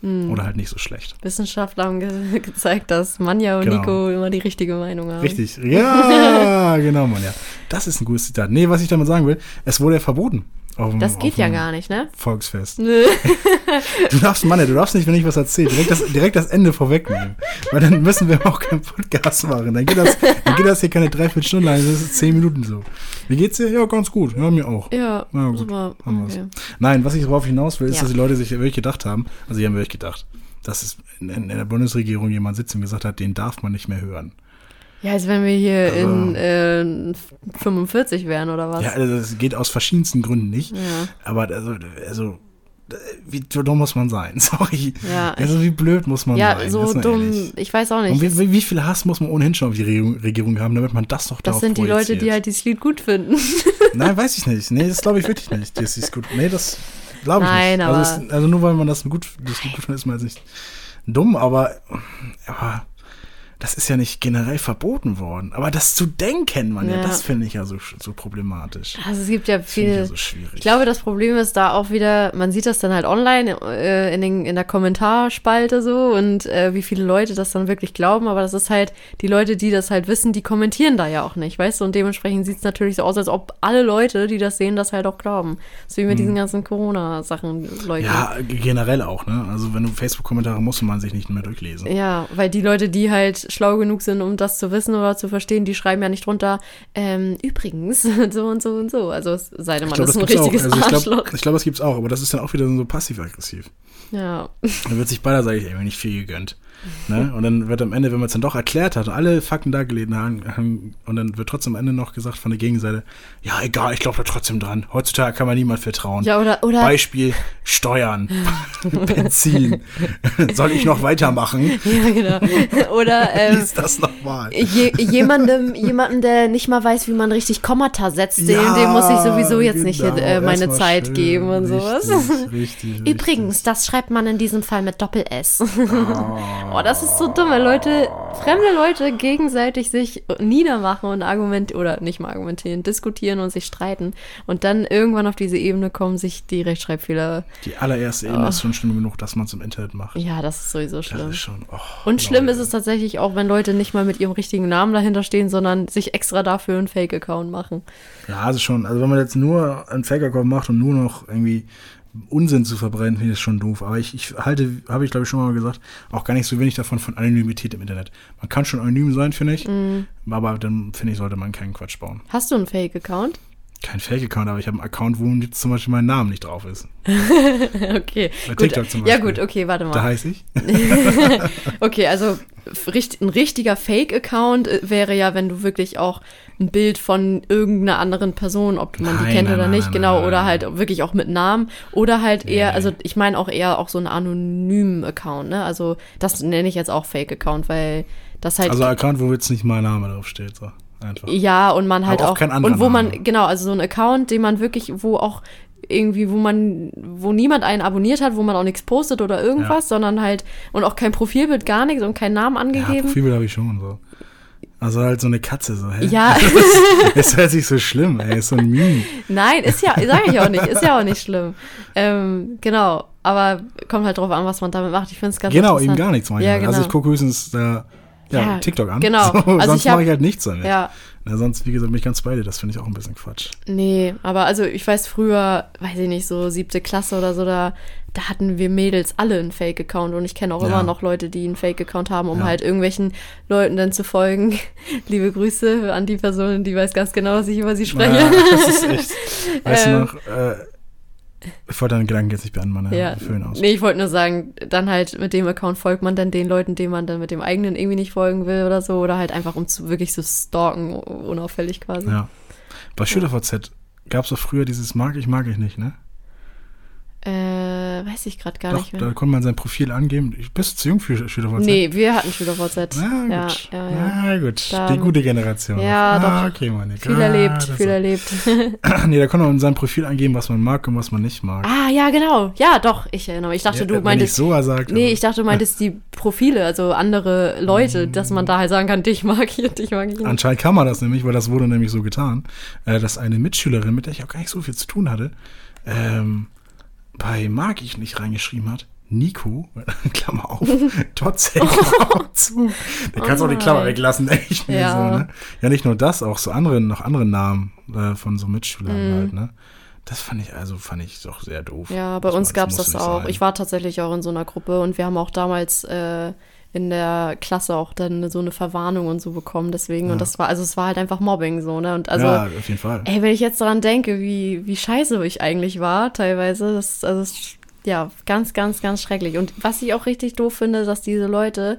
Hm. Oder halt nicht so schlecht. Wissenschaftler haben ge gezeigt, dass Manja und Genau. Nico immer die richtige Meinung haben. Richtig. Ja, genau, Mann, ja. Das ist ein gutes Zitat. Nee, was ich damit sagen will, es wurde ja verboten. Dem- Das geht ja gar nicht, ne? Volksfest. Nö. Du darfst, Mann, du darfst nicht, wenn ich was erzähle, direkt das, direkt das Ende vorwegnehmen. Weil dann müssen wir auch keinen Podcast machen. Dann geht das, dann geht das hier keine Dreiviertelstunde lang, das ist zehn Minuten so. Wie geht's dir? Ja, ganz gut. Ja, mir auch. Ja, Na gut, super. Okay. Nein, was ich darauf hinaus will, ist, Ja. dass die Leute sich wirklich gedacht haben, also die haben wirklich gedacht, dass es in, in der Bundesregierung jemand sitzt und gesagt hat, den darf man nicht mehr hören. Ja, als wenn wir hier Also- in äh, 45 wären oder was? Ja, also das geht aus verschiedensten Gründen nicht. Ja. Aber also, also wie dumm muss man sein? Sorry. Ja, Also wie blöd muss man Ja, sein? so Jetzt mal dumm, ehrlich. ich weiß auch Und nicht. wie, wie, wie viel Hass muss man ohnehin schon auf die Regierung, haben, damit man das doch Das sind die Leute, die projiziert? halt dieses Lied gut finden. Nein, weiß ich nicht. Nee, das glaube ich wirklich nicht. Das ist gut. Nee, das glaube ich Nein, nicht. aber- Also, es, also nur weil man das gut, das gut findet, ist man jetzt nicht dumm, aber, aber das ist ja nicht generell verboten worden. Aber das zu denken, man, ja, Ja. das finde ich ja so, so problematisch. Also es gibt ja Das finde ich viele. ja so schwierig. Ich glaube, das Problem ist da auch wieder, man sieht das dann halt online äh, in, den, in der Kommentarspalte so und äh, wie viele Leute das dann wirklich glauben, aber das ist halt, die Leute, die das halt wissen, die kommentieren da ja auch nicht, weißt du? Und dementsprechend sieht es natürlich so aus, als ob alle Leute, die das sehen, das halt auch glauben. So wie mit diesen ganzen Corona-Sachen leugnen. Mhm. ja, generell auch, ne? Also wenn du Facebook-Kommentare musst man sich nicht mehr durchlesen. Ja, weil die Leute, die halt schlau genug sind, um das zu wissen oder zu verstehen, die schreiben ja nicht drunter, ähm, übrigens, so und so und so. Also es sei denn, man Ich glaube, ist das ein gibt's auch. richtiges Also ich glaube, ich glaub, das gibt's auch, aber das ist dann auch wieder so passiv-aggressiv. Ja. Da wird sich beiderseitig irgendwie nicht viel gegönnt. Ne? Und dann wird am Ende, wenn man es dann doch erklärt hat und alle Fakten dargelegt haben, haben, und dann wird trotzdem am Ende noch gesagt von der Gegenseite, ja egal, ich glaube da trotzdem dran. Heutzutage kann man niemand vertrauen. Ja, oder, oder Beispiel Steuern, Benzin. Soll ich noch weitermachen? Ja, genau. Oder ähm, Lies das nochmal. je, jemandem, jemanden, der nicht mal weiß, wie man richtig Kommata setzt, dem, Ja, dem muss ich sowieso jetzt nicht genau. äh, meine Zeit schön. geben und sowas. Richtig, richtig, Übrigens, das schreibt man in diesem Fall mit Doppel-S. oh, das ist so dumm, weil Leute, fremde Leute gegenseitig sich niedermachen und argument oder nicht mal argumentieren, diskutieren und sich streiten und dann irgendwann auf diese Ebene kommen, sich die Rechtschreibfehler. Die allererste Ebene ist schon schlimm genug, dass man es im Internet macht. Ja, das ist sowieso Das schlimm. ist schon. Oh, Und schlimm Leute. ist es tatsächlich auch, wenn Leute nicht mal mit ihrem richtigen Namen dahinter stehen, sondern sich extra dafür einen Fake-Account machen. Ja, also schon. Also wenn man jetzt nur einen Fake-Account macht und nur noch irgendwie Unsinn zu verbrennen, finde ich das schon doof. Aber ich, ich halte, habe ich glaube ich schon mal gesagt, auch gar nicht so wenig davon von Anonymität im Internet. Man kann schon anonym sein, finde ich. Mhm. Aber dann, finde ich, sollte man keinen Quatsch bauen. Hast du einen Fake-Account? Kein Fake-Account, aber ich habe einen Account, wo jetzt zum Beispiel mein Name nicht drauf ist. okay. Bei gut. TikTok zum Ja, Beispiel. gut, okay, warte Da mal. heiße ich. okay, also ein richtiger Fake-Account äh, wäre ja, wenn du wirklich auch ein Bild von irgendeiner anderen Person, ob man die Nein, kennt nein, oder nicht, nein, genau, oder halt wirklich auch mit Namen oder halt eher, also ich meine auch eher auch so einen anonymen Account, ne? Also das nenne ich jetzt auch Fake-Account, weil das halt Also Account, wo jetzt nicht mein Name draufsteht. So. Einfach. Ja, und man halt auch auch, und wo man, genau, also so ein Account, den man wirklich, wo auch irgendwie, wo man, wo niemand einen abonniert hat, wo man auch nichts postet oder irgendwas, sondern halt, und auch kein Profilbild, gar nichts und keinen Namen Ja, angegeben. Profilbild habe ich schon so. Also halt so eine Katze so, hä? Ja, Das hört sich so schlimm, ey. Ist so ein Meme. nein, ist ja, sage ich auch nicht, ist ja auch nicht schlimm. Ähm, genau, aber kommt halt drauf an, was man damit macht. Ich finde es ganz Genau, eben gar nichts ich. Ja, damit. genau. Also ich gucke höchstens da, ja, Ja, TikTok an. genau. So, Also sonst mache ich halt nichts damit. Ja, Na, sonst, wie gesagt, bin ich ganz bei dir. Das finde ich auch ein bisschen Quatsch. Nee, aber also ich weiß früher, weiß ich nicht, so siebte Klasse oder so, da, da hatten wir Mädels alle einen Fake-Account und ich kenne auch Ja. immer noch Leute, die einen Fake-Account haben, um Ja. halt irgendwelchen Leuten dann zu folgen. Liebe Grüße an die Person, die weiß ganz genau, was ich über sie spreche. Ja, das ist echt. Weißt Ähm. du noch, äh, ich wollte deinen Gedanken jetzt nicht beenden, meine Ja, Föhn aus. nee, ich wollte nur sagen, dann halt mit dem Account folgt man dann den Leuten, denen man dann mit dem eigenen irgendwie nicht folgen will oder so, oder halt einfach um zu wirklich zu stalken, unauffällig quasi. Ja. Bei SchülerVZ gab es doch früher dieses mag ich, mag ich nicht, ne? Äh, weiß ich gerade gar Doch, nicht mehr. da konnte man sein Profil angeben. Ich- Bist du zu jung für SchülerVZ? Nee, wir hatten SchülerVZ. Na ja, gut. ja, ja. Na gut. Da- Die gute Generation. Ja, ah, doch. okay, Monik. Viel ah, erlebt, viel so. erlebt. Nee, da konnte man in sein Profil angeben, was man mag und was man nicht mag. ah, ja, genau. Ja, doch, ich erinnere mich. Ich dachte, Ja, du wenn ich meintest. so sagt. nee, ich dachte, du meintest die Profile, also andere Leute, dass man da halt sagen kann, dich mag ich, dich mag ich nicht. Anscheinend kann man das nämlich, weil das wurde nämlich so getan, äh, dass eine Mitschülerin, mit der ich auch gar nicht so viel zu tun hatte, ähm, bei Mag ich nicht reingeschrieben hat. Nico, Klammer auf, trotz Klammer zu. Da kannst du auch die Klammer nein. weglassen, echt. Ja. So, ne? ja, nicht nur das, auch so andere, noch andere Namen äh, von so Mitschülern halt, ne? Das fand ich, also fand ich doch sehr doof. Ja, bei Das uns gab es das nicht auch. sein. Ich war tatsächlich auch in so einer Gruppe und wir haben auch damals äh, in der Klasse auch dann so eine Verwarnung und so bekommen. Deswegen, und das war, also es war halt einfach Mobbing so, ne? Und also, ja, auf jeden Fall. ey, wenn ich jetzt daran denke, wie, wie scheiße ich eigentlich war, teilweise, das, also es- ja, ganz, ganz, ganz schrecklich. Und was ich auch richtig doof finde, dass diese Leute,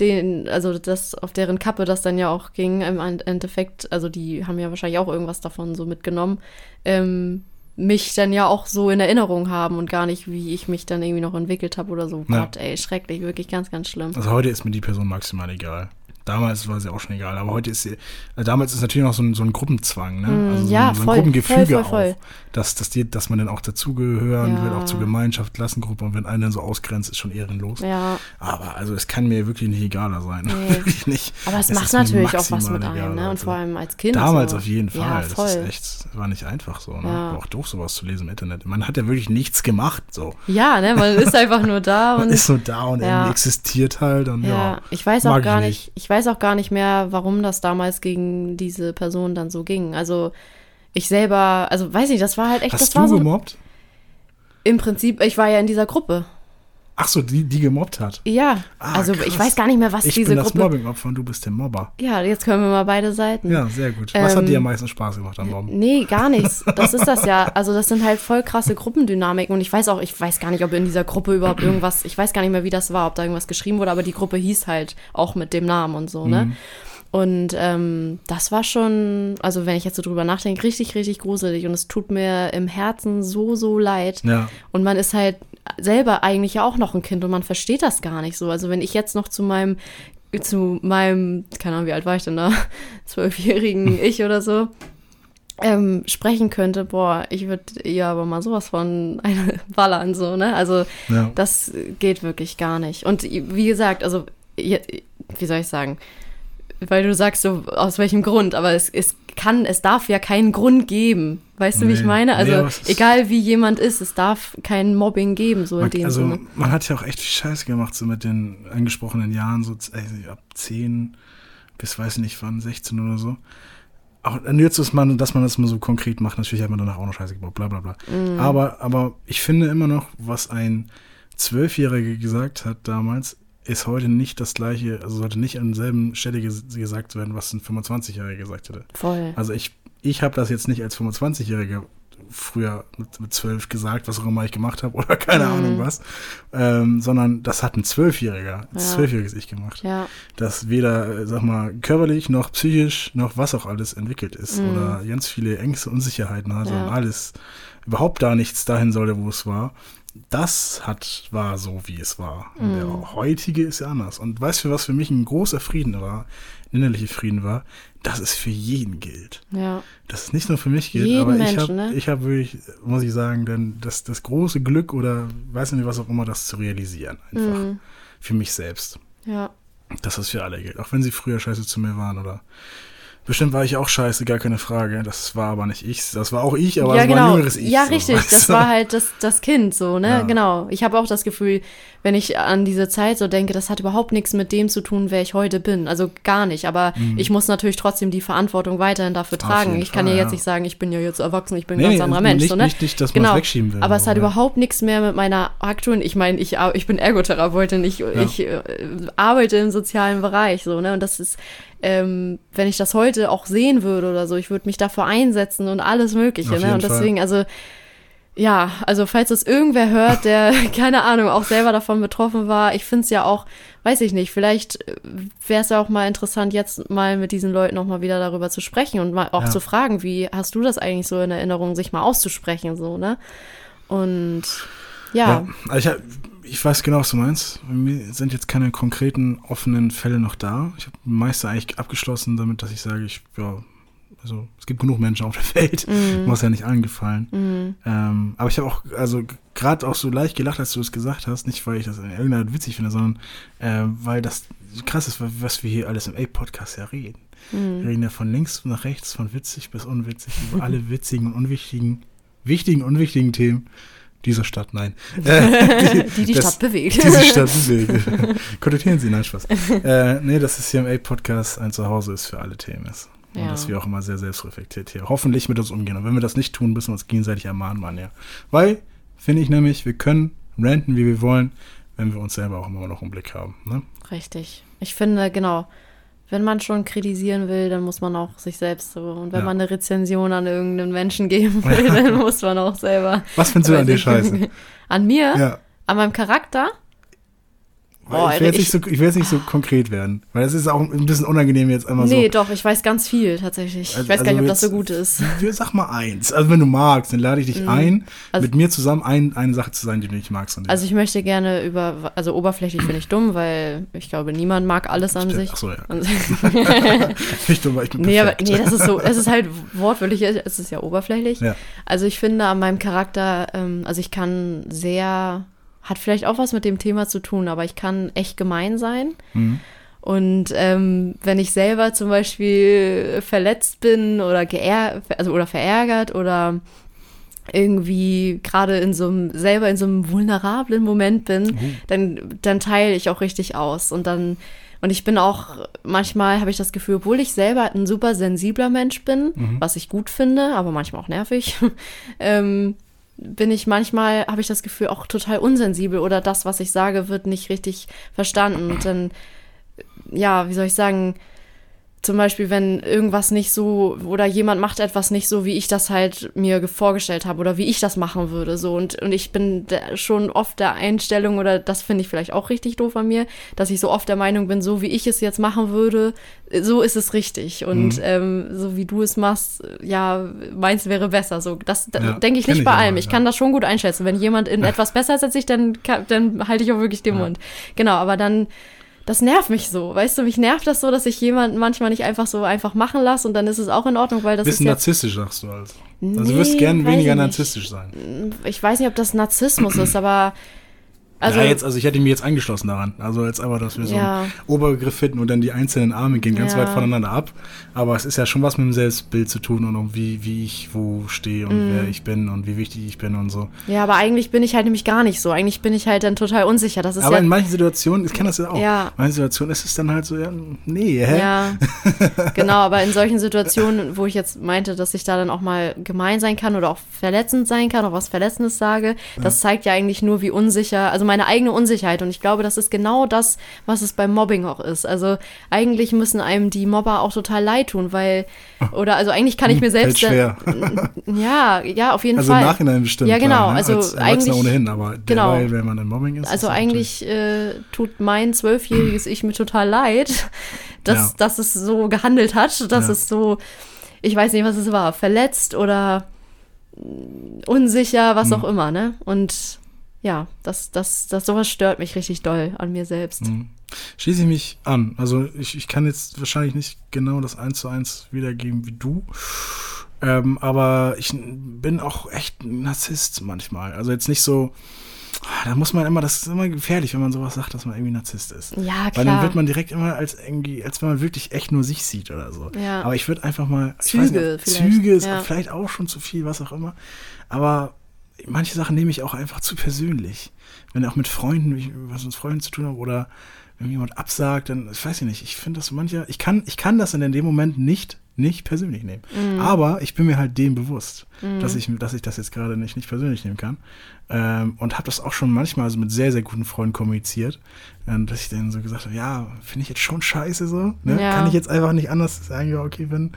den, also das, auf deren Kappe das dann ja auch ging, im Endeffekt, also die haben ja wahrscheinlich auch irgendwas davon so mitgenommen, ähm, mich dann ja auch so in Erinnerung haben und gar nicht, wie ich mich dann irgendwie noch entwickelt habe oder so. Ja. Gott, ey, schrecklich, wirklich ganz, ganz schlimm. Also heute ist mir die Person maximal egal. Damals war sie auch schon egal, aber heute ist sie, also damals ist natürlich noch so ein, so ein Gruppenzwang, ne? Also so, ja, ein, so ein voll, Gruppengefüge voll, voll, voll. auch. Dass, dass, die, dass man dann auch dazugehören Ja. will, auch zur Gemeinschaft, Klassengruppe und wenn einer dann so ausgrenzt, ist schon ehrenlos. Ja, Aber also es kann mir wirklich nicht egaler sein. Nee. wirklich nicht. aber es, Es macht natürlich auch was mit einem, ne? Und vor allem als Kind. Damals so. auf jeden Fall. Ja, das voll. ist echt, war nicht einfach so. Ne? Ja. War auch doof, sowas zu lesen im Internet. Man hat ja wirklich nichts gemacht. So. Ja, ne? Man ist einfach nur da Man und. ist so da und Ja. existiert halt. Und, ja. Ich weiß auch gar nicht. nicht, ich weiß auch gar nicht mehr, warum das damals gegen diese Person dann so ging. Also ich selber, also weiß nicht, das war halt echt, das Hast war du so gemobbt? im Prinzip, ich war ja in dieser Gruppe. Ach so, die, die gemobbt hat. Ja, Ah, also krass. ich weiß gar nicht mehr, was Ich diese bin das Gruppe. Mobbing-Opfer und du bist der Mobber. Ja, jetzt können wir mal beide Seiten. Ja, sehr gut. Was hat Ähm, dir am meisten Spaß gemacht am Mobben? Nee, gar nichts. Das ist das ja. Also das sind halt voll krasse Gruppendynamiken und ich weiß auch, ich weiß gar nicht, ob in dieser Gruppe überhaupt irgendwas, ich weiß gar nicht mehr, wie das war, ob da irgendwas geschrieben wurde, aber die Gruppe hieß halt auch mit dem Namen und so, Mhm. ne? Und ähm, das war schon, also wenn ich jetzt so drüber nachdenke, richtig, richtig gruselig und es tut mir im Herzen so, so leid. Ja. Und man ist halt selber eigentlich ja auch noch ein Kind und man versteht das gar nicht so. Also wenn ich jetzt noch zu meinem, zu meinem, keine Ahnung, wie alt war ich denn da, zwölfjährigen Ich oder so, ähm, sprechen könnte, boah, ich würde ihr aber mal sowas von eine ballern, so, ne? Also Ja. das geht wirklich gar nicht. Und wie gesagt, also, wie soll ich sagen, weil du sagst so, aus welchem Grund, aber es, es kann, es darf ja keinen Grund geben. Weißt du, wie ich Nee. meine? Nee, Also, es ist- egal wie jemand ist, es darf kein Mobbing geben, so in Man, dem also Sinne. man hat ja auch echt viel Scheiße gemacht, so mit den angesprochenen Jahren, so äh, ab 10 bis weiß nicht wann, 16 oder so. Auch dann jetzt ist man, dass man das mal so konkret macht, natürlich hat man danach auch noch Scheiße gebaut, bla bla bla. Mhm. Aber, aber ich finde immer noch, was ein Zwölfjähriger gesagt hat damals, ist heute nicht das gleiche, also sollte nicht an derselben Stelle ges gesagt werden, was ein 25-Jähriger gesagt hätte. Voll. Also ich, ich habe das jetzt nicht als 25-Jähriger früher mit, 12 gesagt, was auch immer ich gemacht habe oder keine Mhm. Ahnung was, ähm, sondern das hat ein Zwölfjähriger, ein Ja. zwölfjähriges Ich gemacht. Ja. Das weder, äh, sag mal, körperlich noch psychisch noch was auch alles entwickelt ist Mhm. oder ganz viele Ängste, Unsicherheiten hatte Ja. und alles überhaupt da nichts dahin sollte, wo es war. Das hat, war so, wie es war. Und Mhm. der heutige ist ja anders. Und weißt du, was für mich ein großer Frieden war, ein innerlicher Frieden war, dass es für jeden gilt. Ja. Dass es nicht nur für mich gilt, Jeden aber ich habe ne? ich hab wirklich, muss ich sagen, dann das, das große Glück oder weiß nicht was auch immer, das zu realisieren. Einfach Mhm. für mich selbst. Ja. Dass das für alle gilt. Auch wenn sie früher scheiße zu mir waren oder. Bestimmt war ich auch scheiße, gar keine Frage. Das war aber nicht ich. Das war auch ich, aber ja, war genau. ein jüngeres Ich. ja, so, richtig. weißt Das du? war halt das, das Kind so, ne? Ja. Genau. Ich habe auch das Gefühl, wenn ich an diese Zeit so denke, das hat überhaupt nichts mit dem zu tun, wer ich heute bin. Also gar nicht. Aber ich muss natürlich trotzdem die Verantwortung weiterhin dafür Mhm. Auf tragen. Ich kann Fall, ja jetzt nicht sagen, ich bin ja jetzt erwachsen, ich bin ein Nee, ganz nee, anderer Mensch. nicht- so, ne? nicht- nicht, dass man es wegschieben will, Aber es hat ja. überhaupt nichts mehr mit meiner aktuellen, ich meine, ich, ich bin Ergotherapeutin, ich, ich äh, arbeite im sozialen Bereich, so, ne? Und das ist, ähm, wenn ich das heute auch sehen würde oder so, ich würde mich dafür einsetzen und alles Mögliche, ne? Und Fall. deswegen, also, ja, also falls es irgendwer hört, der, keine Ahnung, auch selber davon betroffen war, ich finde es ja auch, weiß ich nicht, vielleicht wäre es ja auch mal interessant, jetzt mal mit diesen Leuten auch mal wieder darüber zu sprechen und mal auch Ja. zu fragen, wie hast du das eigentlich so in Erinnerung, sich mal auszusprechen, so, ne? Und ja, Ja, also ich, hab, ich weiß genau, was du meinst. Mir sind jetzt keine konkreten offenen Fälle noch da. Ich habe meiste eigentlich abgeschlossen damit, dass ich sage, ich, ja, also es gibt genug Menschen auf der Welt, Mhm. muss ja nicht allen gefallen. Ähm, aber ich habe auch, also gerade auch so leicht gelacht, als du es gesagt hast, nicht weil ich das in irgendeiner Art witzig finde, sondern äh, weil das krass ist, was wir hier alles im A-Podcast ja reden. Mhm. Wir reden ja von links nach rechts, von witzig bis unwitzig, über alle witzigen und unwichtigen, wichtigen und unwichtigen Themen dieser Stadt. Nein. Äh, die die das- Stadt bewegt. diese Stadt bewegt. Kontaktieren Sie, nein, Spaß. äh, nee, dass es hier im A-Podcast ein Zuhause ist für alle Themen ist. Und Ja. dass wir auch immer sehr selbstreflektiert hier hoffentlich mit uns umgehen. Und wenn wir das nicht tun, müssen wir uns gegenseitig ermahnen, Mann, ja. Weil, finde ich nämlich, wir können ranten, wie wir wollen, wenn wir uns selber auch immer noch im Blick haben. Ne? Richtig. Ich finde, genau, wenn man schon kritisieren will, dann muss man auch sich selbst so. Und wenn Ja. man eine Rezension an irgendeinen Menschen geben will, dann muss man auch selber. Was findest du an dir scheiße? An mir? Ja. An meinem Charakter? Weil Oh, ich, will jetzt ich- nicht so, ich will jetzt nicht so konkret werden, weil es ist auch ein bisschen unangenehm jetzt einmal nee, so. doch, ich weiß ganz viel tatsächlich. Ich Also- weiß gar nicht, ob also das so jetzt- gut ist. Sag mal eins. Also wenn du magst, dann lade ich dich ein, Also- mit mir zusammen ein, eine Sache zu sein, die du nicht magst. Also ich möchte gerne über, also oberflächlich finde ich dumm, weil ich glaube, niemand mag alles an sich. Ach so, ja. Ich bin, ich bin Nee, aber nee, das ist so, es ist halt wortwörtlich, es ist ja oberflächlich. Ja. Also ich finde an meinem Charakter, ähm, also ich kann sehr, hat vielleicht auch was mit dem Thema zu tun, aber ich kann echt gemein sein. Mhm. Und ähm, wenn ich selber zum Beispiel verletzt bin oder geär also oder verärgert oder irgendwie gerade in so einem, selber in so einem vulnerablen Moment bin, dann, dann teile ich auch richtig aus. Und dann, und ich bin auch, manchmal habe ich das Gefühl, obwohl ich selber ein super sensibler Mensch bin, was ich gut finde, aber manchmal auch nervig, ähm, bin ich manchmal, habe ich das Gefühl, auch total unsensibel oder das, was ich sage, wird nicht richtig verstanden. Und dann, ja, wie soll ich sagen, zum Beispiel, wenn irgendwas nicht so oder jemand macht etwas nicht so, wie ich das halt mir vorgestellt habe oder wie ich das machen würde. So und, und ich bin schon oft der Einstellung oder das finde ich vielleicht auch richtig doof an mir, dass ich so oft der Meinung bin, so wie ich es jetzt machen würde, so ist es richtig. Und ähm, so wie du es machst, ja, meins wäre besser. So, das da, Ja, denke ich nicht ich bei aber, allem. Ich ja. kann das schon gut einschätzen. Wenn jemand in etwas besser ist als ich, dann, dann halte ich auch wirklich den Mund. Genau, aber dann das nervt mich so. Weißt du, mich nervt das so, dass ich jemanden manchmal nicht einfach so einfach machen lasse und dann ist es auch in Ordnung, weil das Bisschen ist narzisstisch, sagst du also. Also Nee, du wirst gern weniger nicht. narzisstisch sein. ich weiß nicht, ob das Narzissmus ist, aber also ja, jetzt, also ich hätte mich jetzt angeschlossen daran. Also jetzt aber, dass wir so Ja. einen Oberbegriff finden und dann die einzelnen Arme gehen ganz Ja. weit voneinander ab. Aber es ist ja schon was mit dem Selbstbild zu tun und um wie, wie ich wo stehe und Mhm. wer ich bin und wie wichtig ich bin und so. ja, aber eigentlich bin ich halt nämlich gar nicht so. Eigentlich bin ich halt dann total unsicher. Das ist aber ja in manchen Situationen, ich kenne das ja auch, Ja. in manchen Situationen ist es dann halt so, ja, nee, hä? Ja, genau, aber in solchen Situationen, wo ich jetzt meinte, dass ich da dann auch mal gemein sein kann oder auch verletzend sein kann, auch was Verletzendes sage, das zeigt ja eigentlich nur, wie unsicher, also meine eigene Unsicherheit. Und ich glaube, das ist genau das, was es beim Mobbing auch ist. Also eigentlich müssen einem die Mobber auch total leid tun, weil, oder also eigentlich kann ich mir selbst. Fällt schwer. ja, ja, auf jeden also Fall. Also im Nachhinein bestimmt. Ja, genau. Klar, ne? Also Als eigentlich. ohnehin, aber genau. derweil, wenn man im Mobbing ist. Also ist eigentlich äh, tut mein zwölfjähriges Ich mir total leid, dass, Ja. dass es so gehandelt hat, dass Ja. es so, ich weiß nicht, was es war, verletzt oder unsicher, was Mhm. auch immer, ne? Und ja, das, das, das sowas stört mich richtig doll an mir selbst. Mhm. Schließe ich mich an. Also ich, ich kann jetzt wahrscheinlich nicht genau das eins zu eins wiedergeben wie du. Ähm, aber ich bin auch echt ein Narzisst manchmal. Also jetzt nicht so. ah, Da muss man immer, das ist immer gefährlich, wenn man sowas sagt, dass man irgendwie Narzisst ist. Ja, Weil dann klar. wird man direkt immer als irgendwie, als wenn man wirklich echt nur sich sieht oder so. Ja. Aber ich würde einfach mal, ich Züge nicht, Züge ist ja. vielleicht auch schon zu viel, was auch immer. Aber manche Sachen nehme ich auch einfach zu persönlich. Wenn auch mit Freunden, was mit Freunden zu tun habe oder wenn jemand absagt, dann, ich weiß ich nicht, ich finde das mancher, ich kann, ich kann das in dem Moment nicht, nicht persönlich nehmen. Mhm. Aber ich bin mir halt dem bewusst, dass, ich, dass ich das jetzt gerade nicht, nicht persönlich nehmen kann. Ähm, und habe das auch schon manchmal so mit sehr, sehr guten Freunden kommuniziert, ähm, dass ich dann so gesagt habe, ja, finde ich jetzt schon scheiße so. Ne? Ja. Kann ich jetzt einfach nicht anders sagen, ja, okay, bin.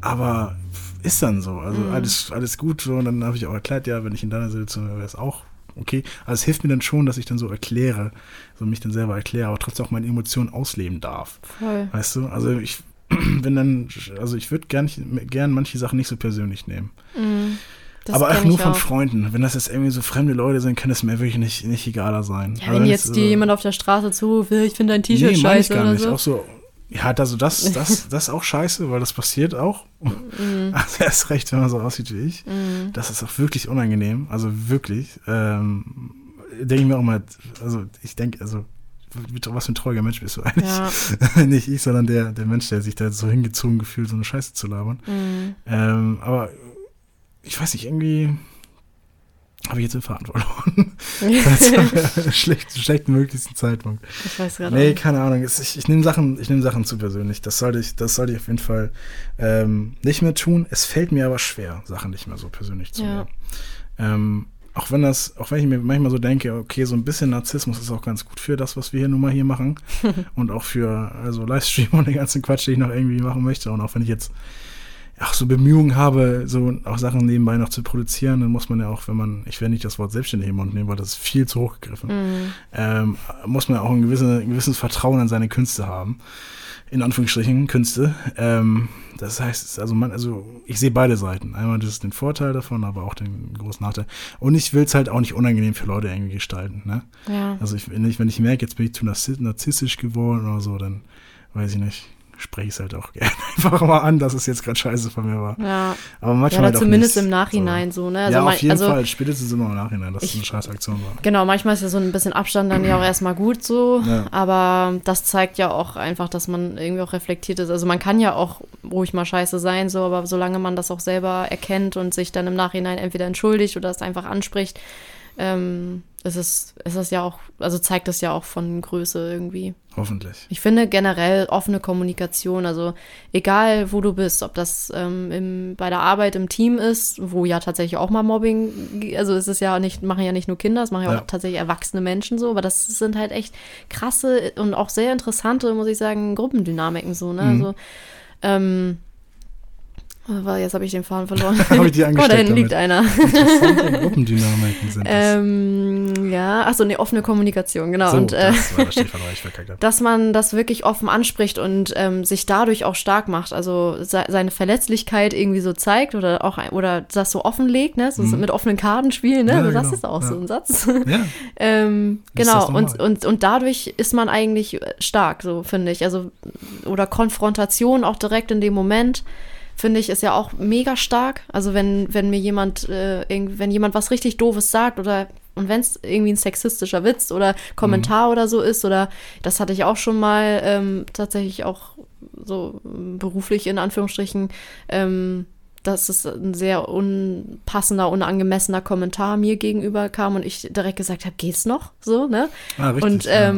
Aber ist dann so. Also Mhm. alles, alles gut. So. Und dann habe ich auch erklärt, ja, wenn ich in deiner Situation wäre, wäre es auch okay. Also es hilft mir dann schon, dass ich dann so erkläre, so mich dann selber erkläre, aber trotzdem auch meine Emotionen ausleben darf. Voll. Weißt du? Also ich bin dann, also ich würde gern, gern manche Sachen nicht so persönlich nehmen. Mhm. Das aber auch nur von auch. Freunden. Wenn das jetzt irgendwie so fremde Leute sind, kann es mir wirklich nicht, nicht egaler sein. Ja, Also wenn es, jetzt dir äh, jemand auf der Straße zuruft, ich finde dein T-Shirt nee, meine ich scheiße gar nicht. so. Auch so, ja, also das, das, das ist auch scheiße, weil das passiert auch. Mhm. Also erst recht, wenn man so aussieht wie ich. Das ist auch wirklich unangenehm. Also wirklich. Ähm, denke ich mir auch mal, also ich denke, also was für ein trauriger Mensch bist du eigentlich? Ja. Nicht ich, sondern der, der Mensch, der sich da so hingezogen gefühlt, so eine Scheiße zu labern. Mhm. Ähm, aber ich weiß nicht, irgendwie habe ich jetzt den Faden verloren. Schlecht, schlechten möglichsten Zeitpunkt. ich weiß gerade Nee, auch. keine Ahnung. Ich, ich nehme Sachen, ich nehme Sachen zu persönlich. Das sollte ich, das sollte ich auf jeden Fall ähm, nicht mehr tun. Es fällt mir aber schwer, Sachen nicht mehr so persönlich zu Ja. nehmen. Ähm, auch wenn das, auch wenn ich mir manchmal so denke, okay, so ein bisschen Narzissmus ist auch ganz gut für das, was wir hier nun mal hier machen. und auch für also Livestream und den ganzen Quatsch, den ich noch irgendwie machen möchte. Und auch wenn ich jetzt auch so Bemühungen habe, so auch Sachen nebenbei noch zu produzieren, dann muss man ja auch, wenn man, ich werde nicht das Wort selbstständig im Mund nehmen, weil das ist viel zu hochgegriffen, Mhm. ähm, muss man auch ein, gewisse, ein gewisses Vertrauen an seine Künste haben. In Anführungsstrichen Künste. Ähm, das heißt, also man, also ich sehe beide Seiten. Einmal das ist den Vorteil davon, aber auch den großen Nachteil. Und ich will es halt auch nicht unangenehm für Leute irgendwie gestalten. Ne? Ja. Also ich, wenn, ich, wenn ich merke, jetzt bin ich zu narzi- narzisstisch geworden oder so, dann weiß ich nicht, spreche ich es halt auch gerne einfach mal an, dass es jetzt gerade scheiße von mir war. Ja. Aber Ja, manchmal oder halt zumindest nicht. im Nachhinein so, ne? Also ja, auf jeden also, Fall. Spätestens immer im Nachhinein, dass es Ich- eine scheiß Aktion war. Genau, manchmal ist ja so ein bisschen Abstand dann ja auch erstmal gut so, Ja. aber das zeigt ja auch einfach, dass man irgendwie auch reflektiert ist. Also man kann ja auch ruhig mal scheiße sein, so, aber solange man das auch selber erkennt und sich dann im Nachhinein entweder entschuldigt oder es einfach anspricht, ähm, ist es, ist es ja auch, also zeigt es ja auch von Größe irgendwie. Hoffentlich. Ich finde generell offene Kommunikation, also egal wo du bist, ob das ähm, im, bei der Arbeit im Team ist, wo ja tatsächlich auch mal Mobbing, also es ist ja nicht, machen ja nicht nur Kinder, es machen ja, Ja. auch tatsächlich erwachsene Menschen so, aber das sind halt echt krasse und auch sehr interessante, muss ich sagen, Gruppendynamiken so, ne? Mhm. Also, ähm, jetzt habe ich den Faden verloren. Habe ich die oh, da angesteckt hinten liegt einer. Interessante Gruppendynamiken sind das. ähm, ja, achso, ne, offene Kommunikation, genau. so, und, äh, das war Stichwort, weil ich verkackt habe. dass man das wirklich offen anspricht und ähm, sich dadurch auch stark macht, also se seine Verletzlichkeit irgendwie so zeigt oder auch oder das so offenlegt, ne, so Mhm. mit offenen Karten spielen, ne, Ja, also das genau, ist auch ja. so ein Satz. Ja, ähm, genau und, und und dadurch ist man eigentlich stark, so finde ich, also oder Konfrontation auch direkt in dem Moment finde ich, ist ja auch mega stark. Also wenn, wenn mir jemand, äh, irgend- wenn jemand was richtig Doofes sagt oder und wenn es irgendwie ein sexistischer Witz oder Kommentar Mhm. oder so ist, oder das hatte ich auch schon mal ähm, tatsächlich auch so ähm, beruflich in Anführungsstrichen, ähm, dass es ein sehr unpassender, unangemessener Kommentar mir gegenüber kam und ich direkt gesagt habe, geht's noch? So, ne? ah, richtig. und ja.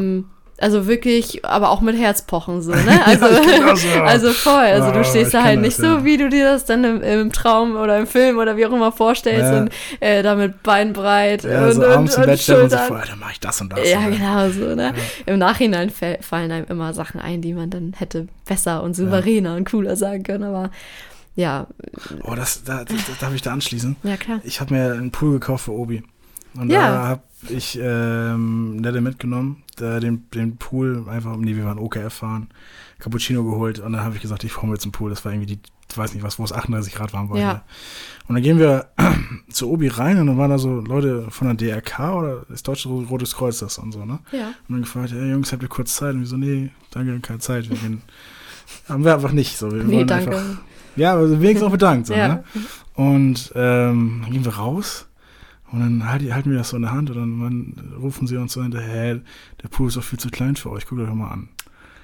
Also wirklich, aber auch mit Herzpochen so, ne? Also, genau so. also voll. Also Ja, du stehst da halt das, nicht ja. so, wie du dir das dann im, im Traum oder im Film oder wie auch immer vorstellst Ja. und äh, da mit Bein breit Ja, und, so und, abends im und Bett stellt man sich Schultern. vor, Alter, mach ich das und das. Ja, ne? genau so, ne? Im Nachhinein fallen einem immer Sachen ein, die man dann hätte besser und souveräner und cooler sagen können, aber ja, Oh, das, da, das, darf ich da anschließen? ja klar. Ich habe mir einen Pool gekauft für Obi. Und Ja. da habe ich ähm, Nette mitgenommen, da den, den Pool einfach, nee, wir waren OKF fahren, Cappuccino geholt und dann habe ich gesagt, ich mir jetzt einen Pool. Das war irgendwie die, ich weiß nicht was, wo es 38 Grad warm war. Ja. hier. Und dann gehen wir zu Obi rein und dann waren da so Leute von der DRK oder das Deutsche Rotes Kreuz das und so, ne? Ja. Und dann gefragt, hey Jungs, habt ihr kurz Zeit? Und wir so, nee, danke, keine Zeit. Wir gehen, haben wir einfach nicht so. Wir Nee, danke. Einfach, ja, also wenigstens auch bedankt. So, Ja. ne? Und ähm, dann gehen wir raus und dann halt, halten wir das so in der Hand und dann, dann rufen sie uns so hinterher, hey, der Pool ist doch viel zu klein für euch, guckt euch mal an.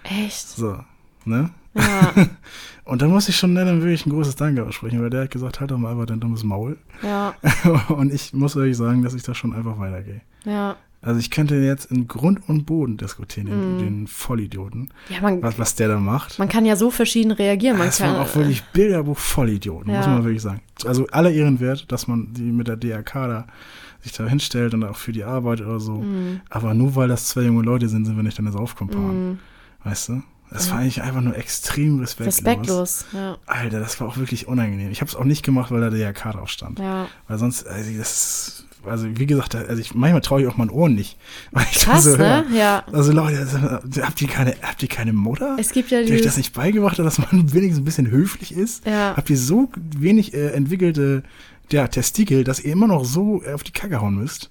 Echt? So, ne? Ja, Und dann muss ich schon dann wirklich ein großes Danke aussprechen, weil der hat gesagt, halt doch mal einfach dein dummes Maul. ja, und ich muss euch sagen, dass ich da schon einfach weitergehe. ja. Also ich könnte jetzt in Grund und Boden diskutieren, den, Mm. den Vollidioten, Ja, man, was, was der da macht. man kann ja so verschieden reagieren. Man das kann, waren auch wirklich Bilderbuch-Vollidioten, muss Ja. man wirklich sagen. Also alle Ehrenwert, dass man die mit der DRK da sich da hinstellt und auch für die Arbeit oder so. Mm, Aber nur weil das zwei junge Leute sind, sind wir nicht deine Saufkumpanen. mm, Weißt du? Das Ja. war eigentlich einfach nur extrem respektlos. respektlos. Ja, Alter, das war auch wirklich unangenehm. Ich habe es auch nicht gemacht, weil da der DRK drauf stand. ja. Weil sonst, also das also wie gesagt, also ich, manchmal traue ich auch meinen Ohren nicht. Weil ich Krass, so ne? höre. Ja. Also Leute, also, habt ihr keine, habt ihr keine Mutter? Es gibt ja die euch das nicht beigebracht hat, dass man wenigstens ein bisschen höflich ist? Ja. Habt ihr so wenig äh, entwickelte ja, Testikel, dass ihr immer noch so äh, auf die Kacke hauen müsst?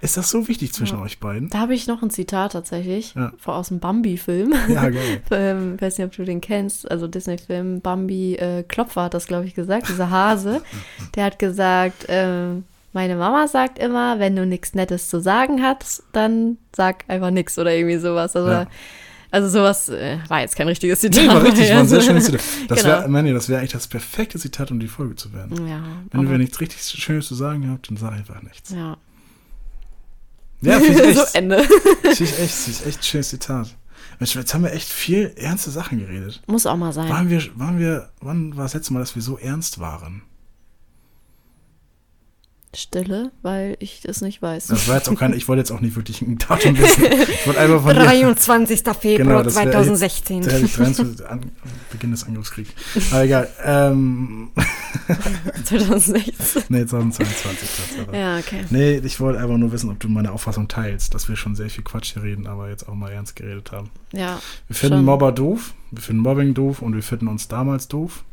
Ist das so wichtig zwischen Ja. euch beiden? Da habe ich noch ein Zitat tatsächlich Ja. aus dem Bambi-Film. Ja, geil. ähm, ich weiß nicht, ob du den kennst, also Disney-Film Bambi äh, Klopfer hat das, glaube ich, gesagt, dieser Hase. Der hat gesagt, ähm, meine Mama sagt immer, wenn du nichts Nettes zu sagen hast, dann sag einfach nichts oder irgendwie sowas. Also, Ja. also sowas äh, war jetzt kein richtiges Zitat. Nee, war richtig, war ein sehr schönes Zitat. Das Genau. wäre, Manni, das wäre eigentlich das perfekte Zitat, um die Folge zu werden. Ja, Wenn ihr nichts richtig Schönes zu sagen habt, dann sag einfach nichts. ja. Ja, finde ich so echt. Ende. Finde ich echt, finde ich echt ein schönes Zitat. Mensch, jetzt haben wir echt viel ernste Sachen geredet. Muss auch mal sein. Waren wir, waren wir, wann war das letzte Mal, dass wir so ernst waren? Stille, weil ich das nicht weiß. Das war jetzt auch kein, ich wollte jetzt auch nicht wirklich ein Datum wissen. Ich wollte einfach von dir, 23. Februar Genau, das wär jetzt- 2016. der hätte ich 23, an, Beginn des Angriffskriegs. Aber egal, ähm, 2016. nee, 2022 Tatsache. Ja, okay. Nee, ich wollte einfach nur wissen, ob du meine Auffassung teilst, dass wir schon sehr viel Quatsch hier reden, aber jetzt auch mal ernst geredet haben. Ja. Wir finden Schon. Mobber doof, wir finden Mobbing doof und wir finden uns damals doof.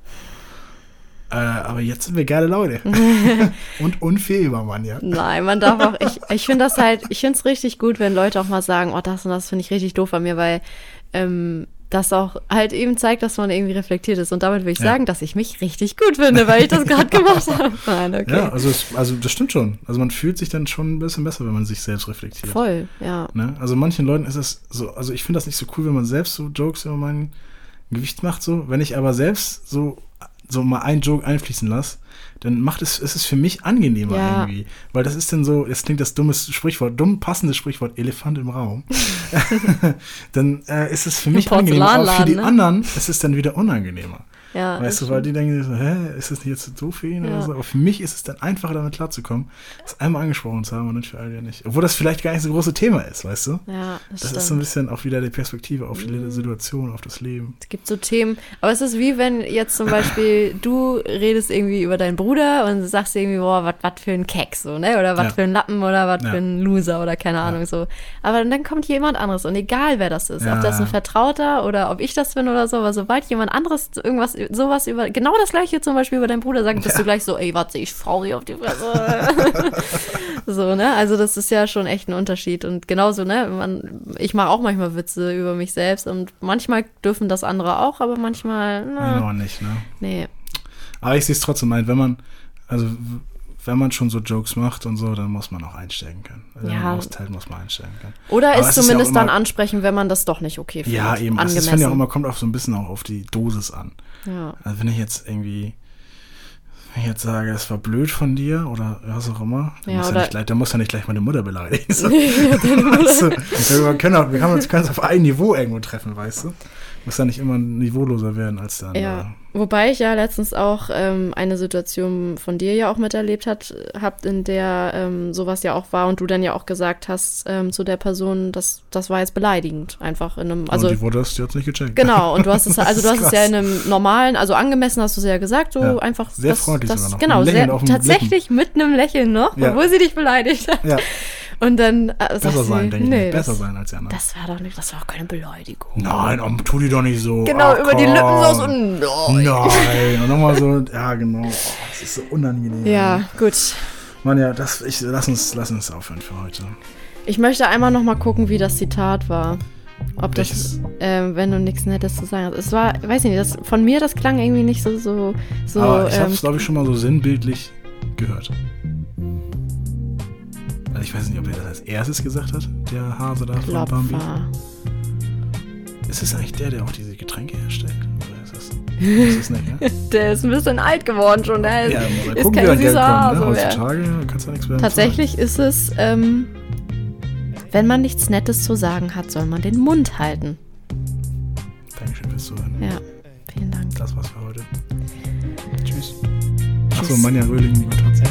Äh, aber jetzt sind wir geile Leute. und unfehlbar, Mann, ja. Nein, man darf auch, ich, ich finde das halt, ich finde es richtig gut, wenn Leute auch mal sagen, oh, das und das finde ich richtig doof an mir, weil ähm, das auch halt eben zeigt, dass man irgendwie reflektiert ist. Und damit will ich Ja. sagen, dass ich mich richtig gut finde, weil ich das gerade gemacht habe. Nein, okay. Ja, also, es, also das stimmt schon. Also man fühlt sich dann schon ein bisschen besser, wenn man sich selbst reflektiert. Voll, ja. Ne? Also manchen Leuten ist es so, also ich finde das nicht so cool, wenn man selbst so Jokes über mein Gewicht macht, so. Wenn ich aber selbst so, so mal einen Joke einfließen lasse, dann macht es, ist es für mich angenehmer Ja. irgendwie. Weil das ist dann so, es klingt das dummes Sprichwort, dumm passendes Sprichwort, Elefant im Raum. dann äh, ist es für mich angenehmer, aber für die ne? anderen ist es dann wieder unangenehmer. Ja Weißt du, weil die denken so, hä, ist das nicht jetzt so für ihn Ja. oder so? Aber für mich ist es dann einfacher, damit klarzukommen, das einmal angesprochen zu haben und nicht für alle nicht. Obwohl das vielleicht gar nicht so ein großes Thema ist, weißt du? Ja, das, Das ist so ein bisschen auch wieder die Perspektive auf die Situation, auf das Leben. Es gibt so Themen, aber es ist wie wenn jetzt zum Beispiel du redest irgendwie über deinen Bruder und sagst irgendwie, boah, was für ein Keck, so, ne? Oder was Ja. für ein Lappen oder was Ja. für ein Loser oder keine Ahnung, so. Aber dann kommt jemand anderes und egal wer das ist, Ja. ob das ein Vertrauter oder ob ich das bin oder so, aber sobald jemand anderes irgendwas, sowas über, genau das gleiche zum Beispiel über deinen Bruder sagt, bist Ja. du gleich so, ey, warte, ich frau dir auf die Fresse. so, ne? Also das ist ja schon echt ein Unterschied und genauso, ne? Man, ich mache auch manchmal Witze über mich selbst und manchmal dürfen das andere auch, aber manchmal, na, Genau nicht, ne? nee. Aber ich sehe es trotzdem ein, wenn man, also wenn man schon so Jokes macht und so, dann muss man auch einsteigen können. Also wenn Ja. man austeilt, muss man einsteigen können. Oder Aber es es ist ja zumindest auch immer- dann ansprechen, wenn man das doch nicht okay findet. Ja, eben. Das Angemessen. finde ich auch immer, kommt auch so ein bisschen auch auf die Dosis an. ja. Also wenn ich jetzt irgendwie, Wenn ich jetzt sage, es war blöd von dir oder was auch immer, dann, Ja, muss, ja nicht, gleich- dann muss ja nicht gleich meine Mutter beleidigen. So. Ja, du, wir können, auch, wir können uns auf ein Niveau irgendwo treffen, weißt du? Muss ja nicht immer niveauloser werden als der andere. Ja, wobei ich ja letztens auch ähm, eine Situation von dir ja auch miterlebt hat, habt, in der ähm, sowas ja auch war und du dann ja auch gesagt hast ähm, zu der Person, das, das war jetzt beleidigend, einfach in einem, also und die wurde das jetzt nicht gecheckt. genau, und du hast es, also du hast es ja krass. in einem normalen, also angemessen hast du es ja gesagt, so Ja, einfach sehr das, freundlich das, sogar noch, genau, Lächeln sehr, tatsächlich mit einem Lächeln noch, Ja. obwohl sie dich beleidigt hat. Ja, Und dann äh, sagt besser sie, sein, denke ich. nee, Besser das, sein als die anderen. das war doch nicht, das war auch keine Beleidigung. Nein, oh, tu die doch nicht so. Genau, Ach, über die Lippen so, komm. nein. Nein, und nochmal so, ja genau. Oh, das ist so unangenehm. Ja, gut. Mann, ja, das, ich, lass, uns, lass uns aufhören für heute. Ich möchte einmal noch mal gucken, wie das Zitat war. Ob das, Welches? ähm, wenn du nichts Nettes zu sagen hast. Es war, weiß ich nicht, das, von mir, das klang irgendwie nicht so, so, so. Aber ich habe ähm, es, glaube ich, schon mal so sinnbildlich gehört. Also ich weiß nicht, ob er das als erstes gesagt hat, der Hase da von Bambi. Klopfer. Ist es eigentlich der, der auch diese Getränke herstellt? Oder ist das, ist das nicht, ne? Der ist ein bisschen alt geworden schon. Der Ja, ist, gucken, kein er süßer kommt, ne? Hase mehr. Heutzutage kannst du nichts mehr Tatsächlich ist es, ähm, wenn man nichts Nettes zu sagen hat, soll man den Mund halten. Dankeschön fürs Zuhören. Ja, vielen Dank. Das war's für heute. Tschüss. Tschüss. Achso, Manja Röhling, lieber Trotzdem.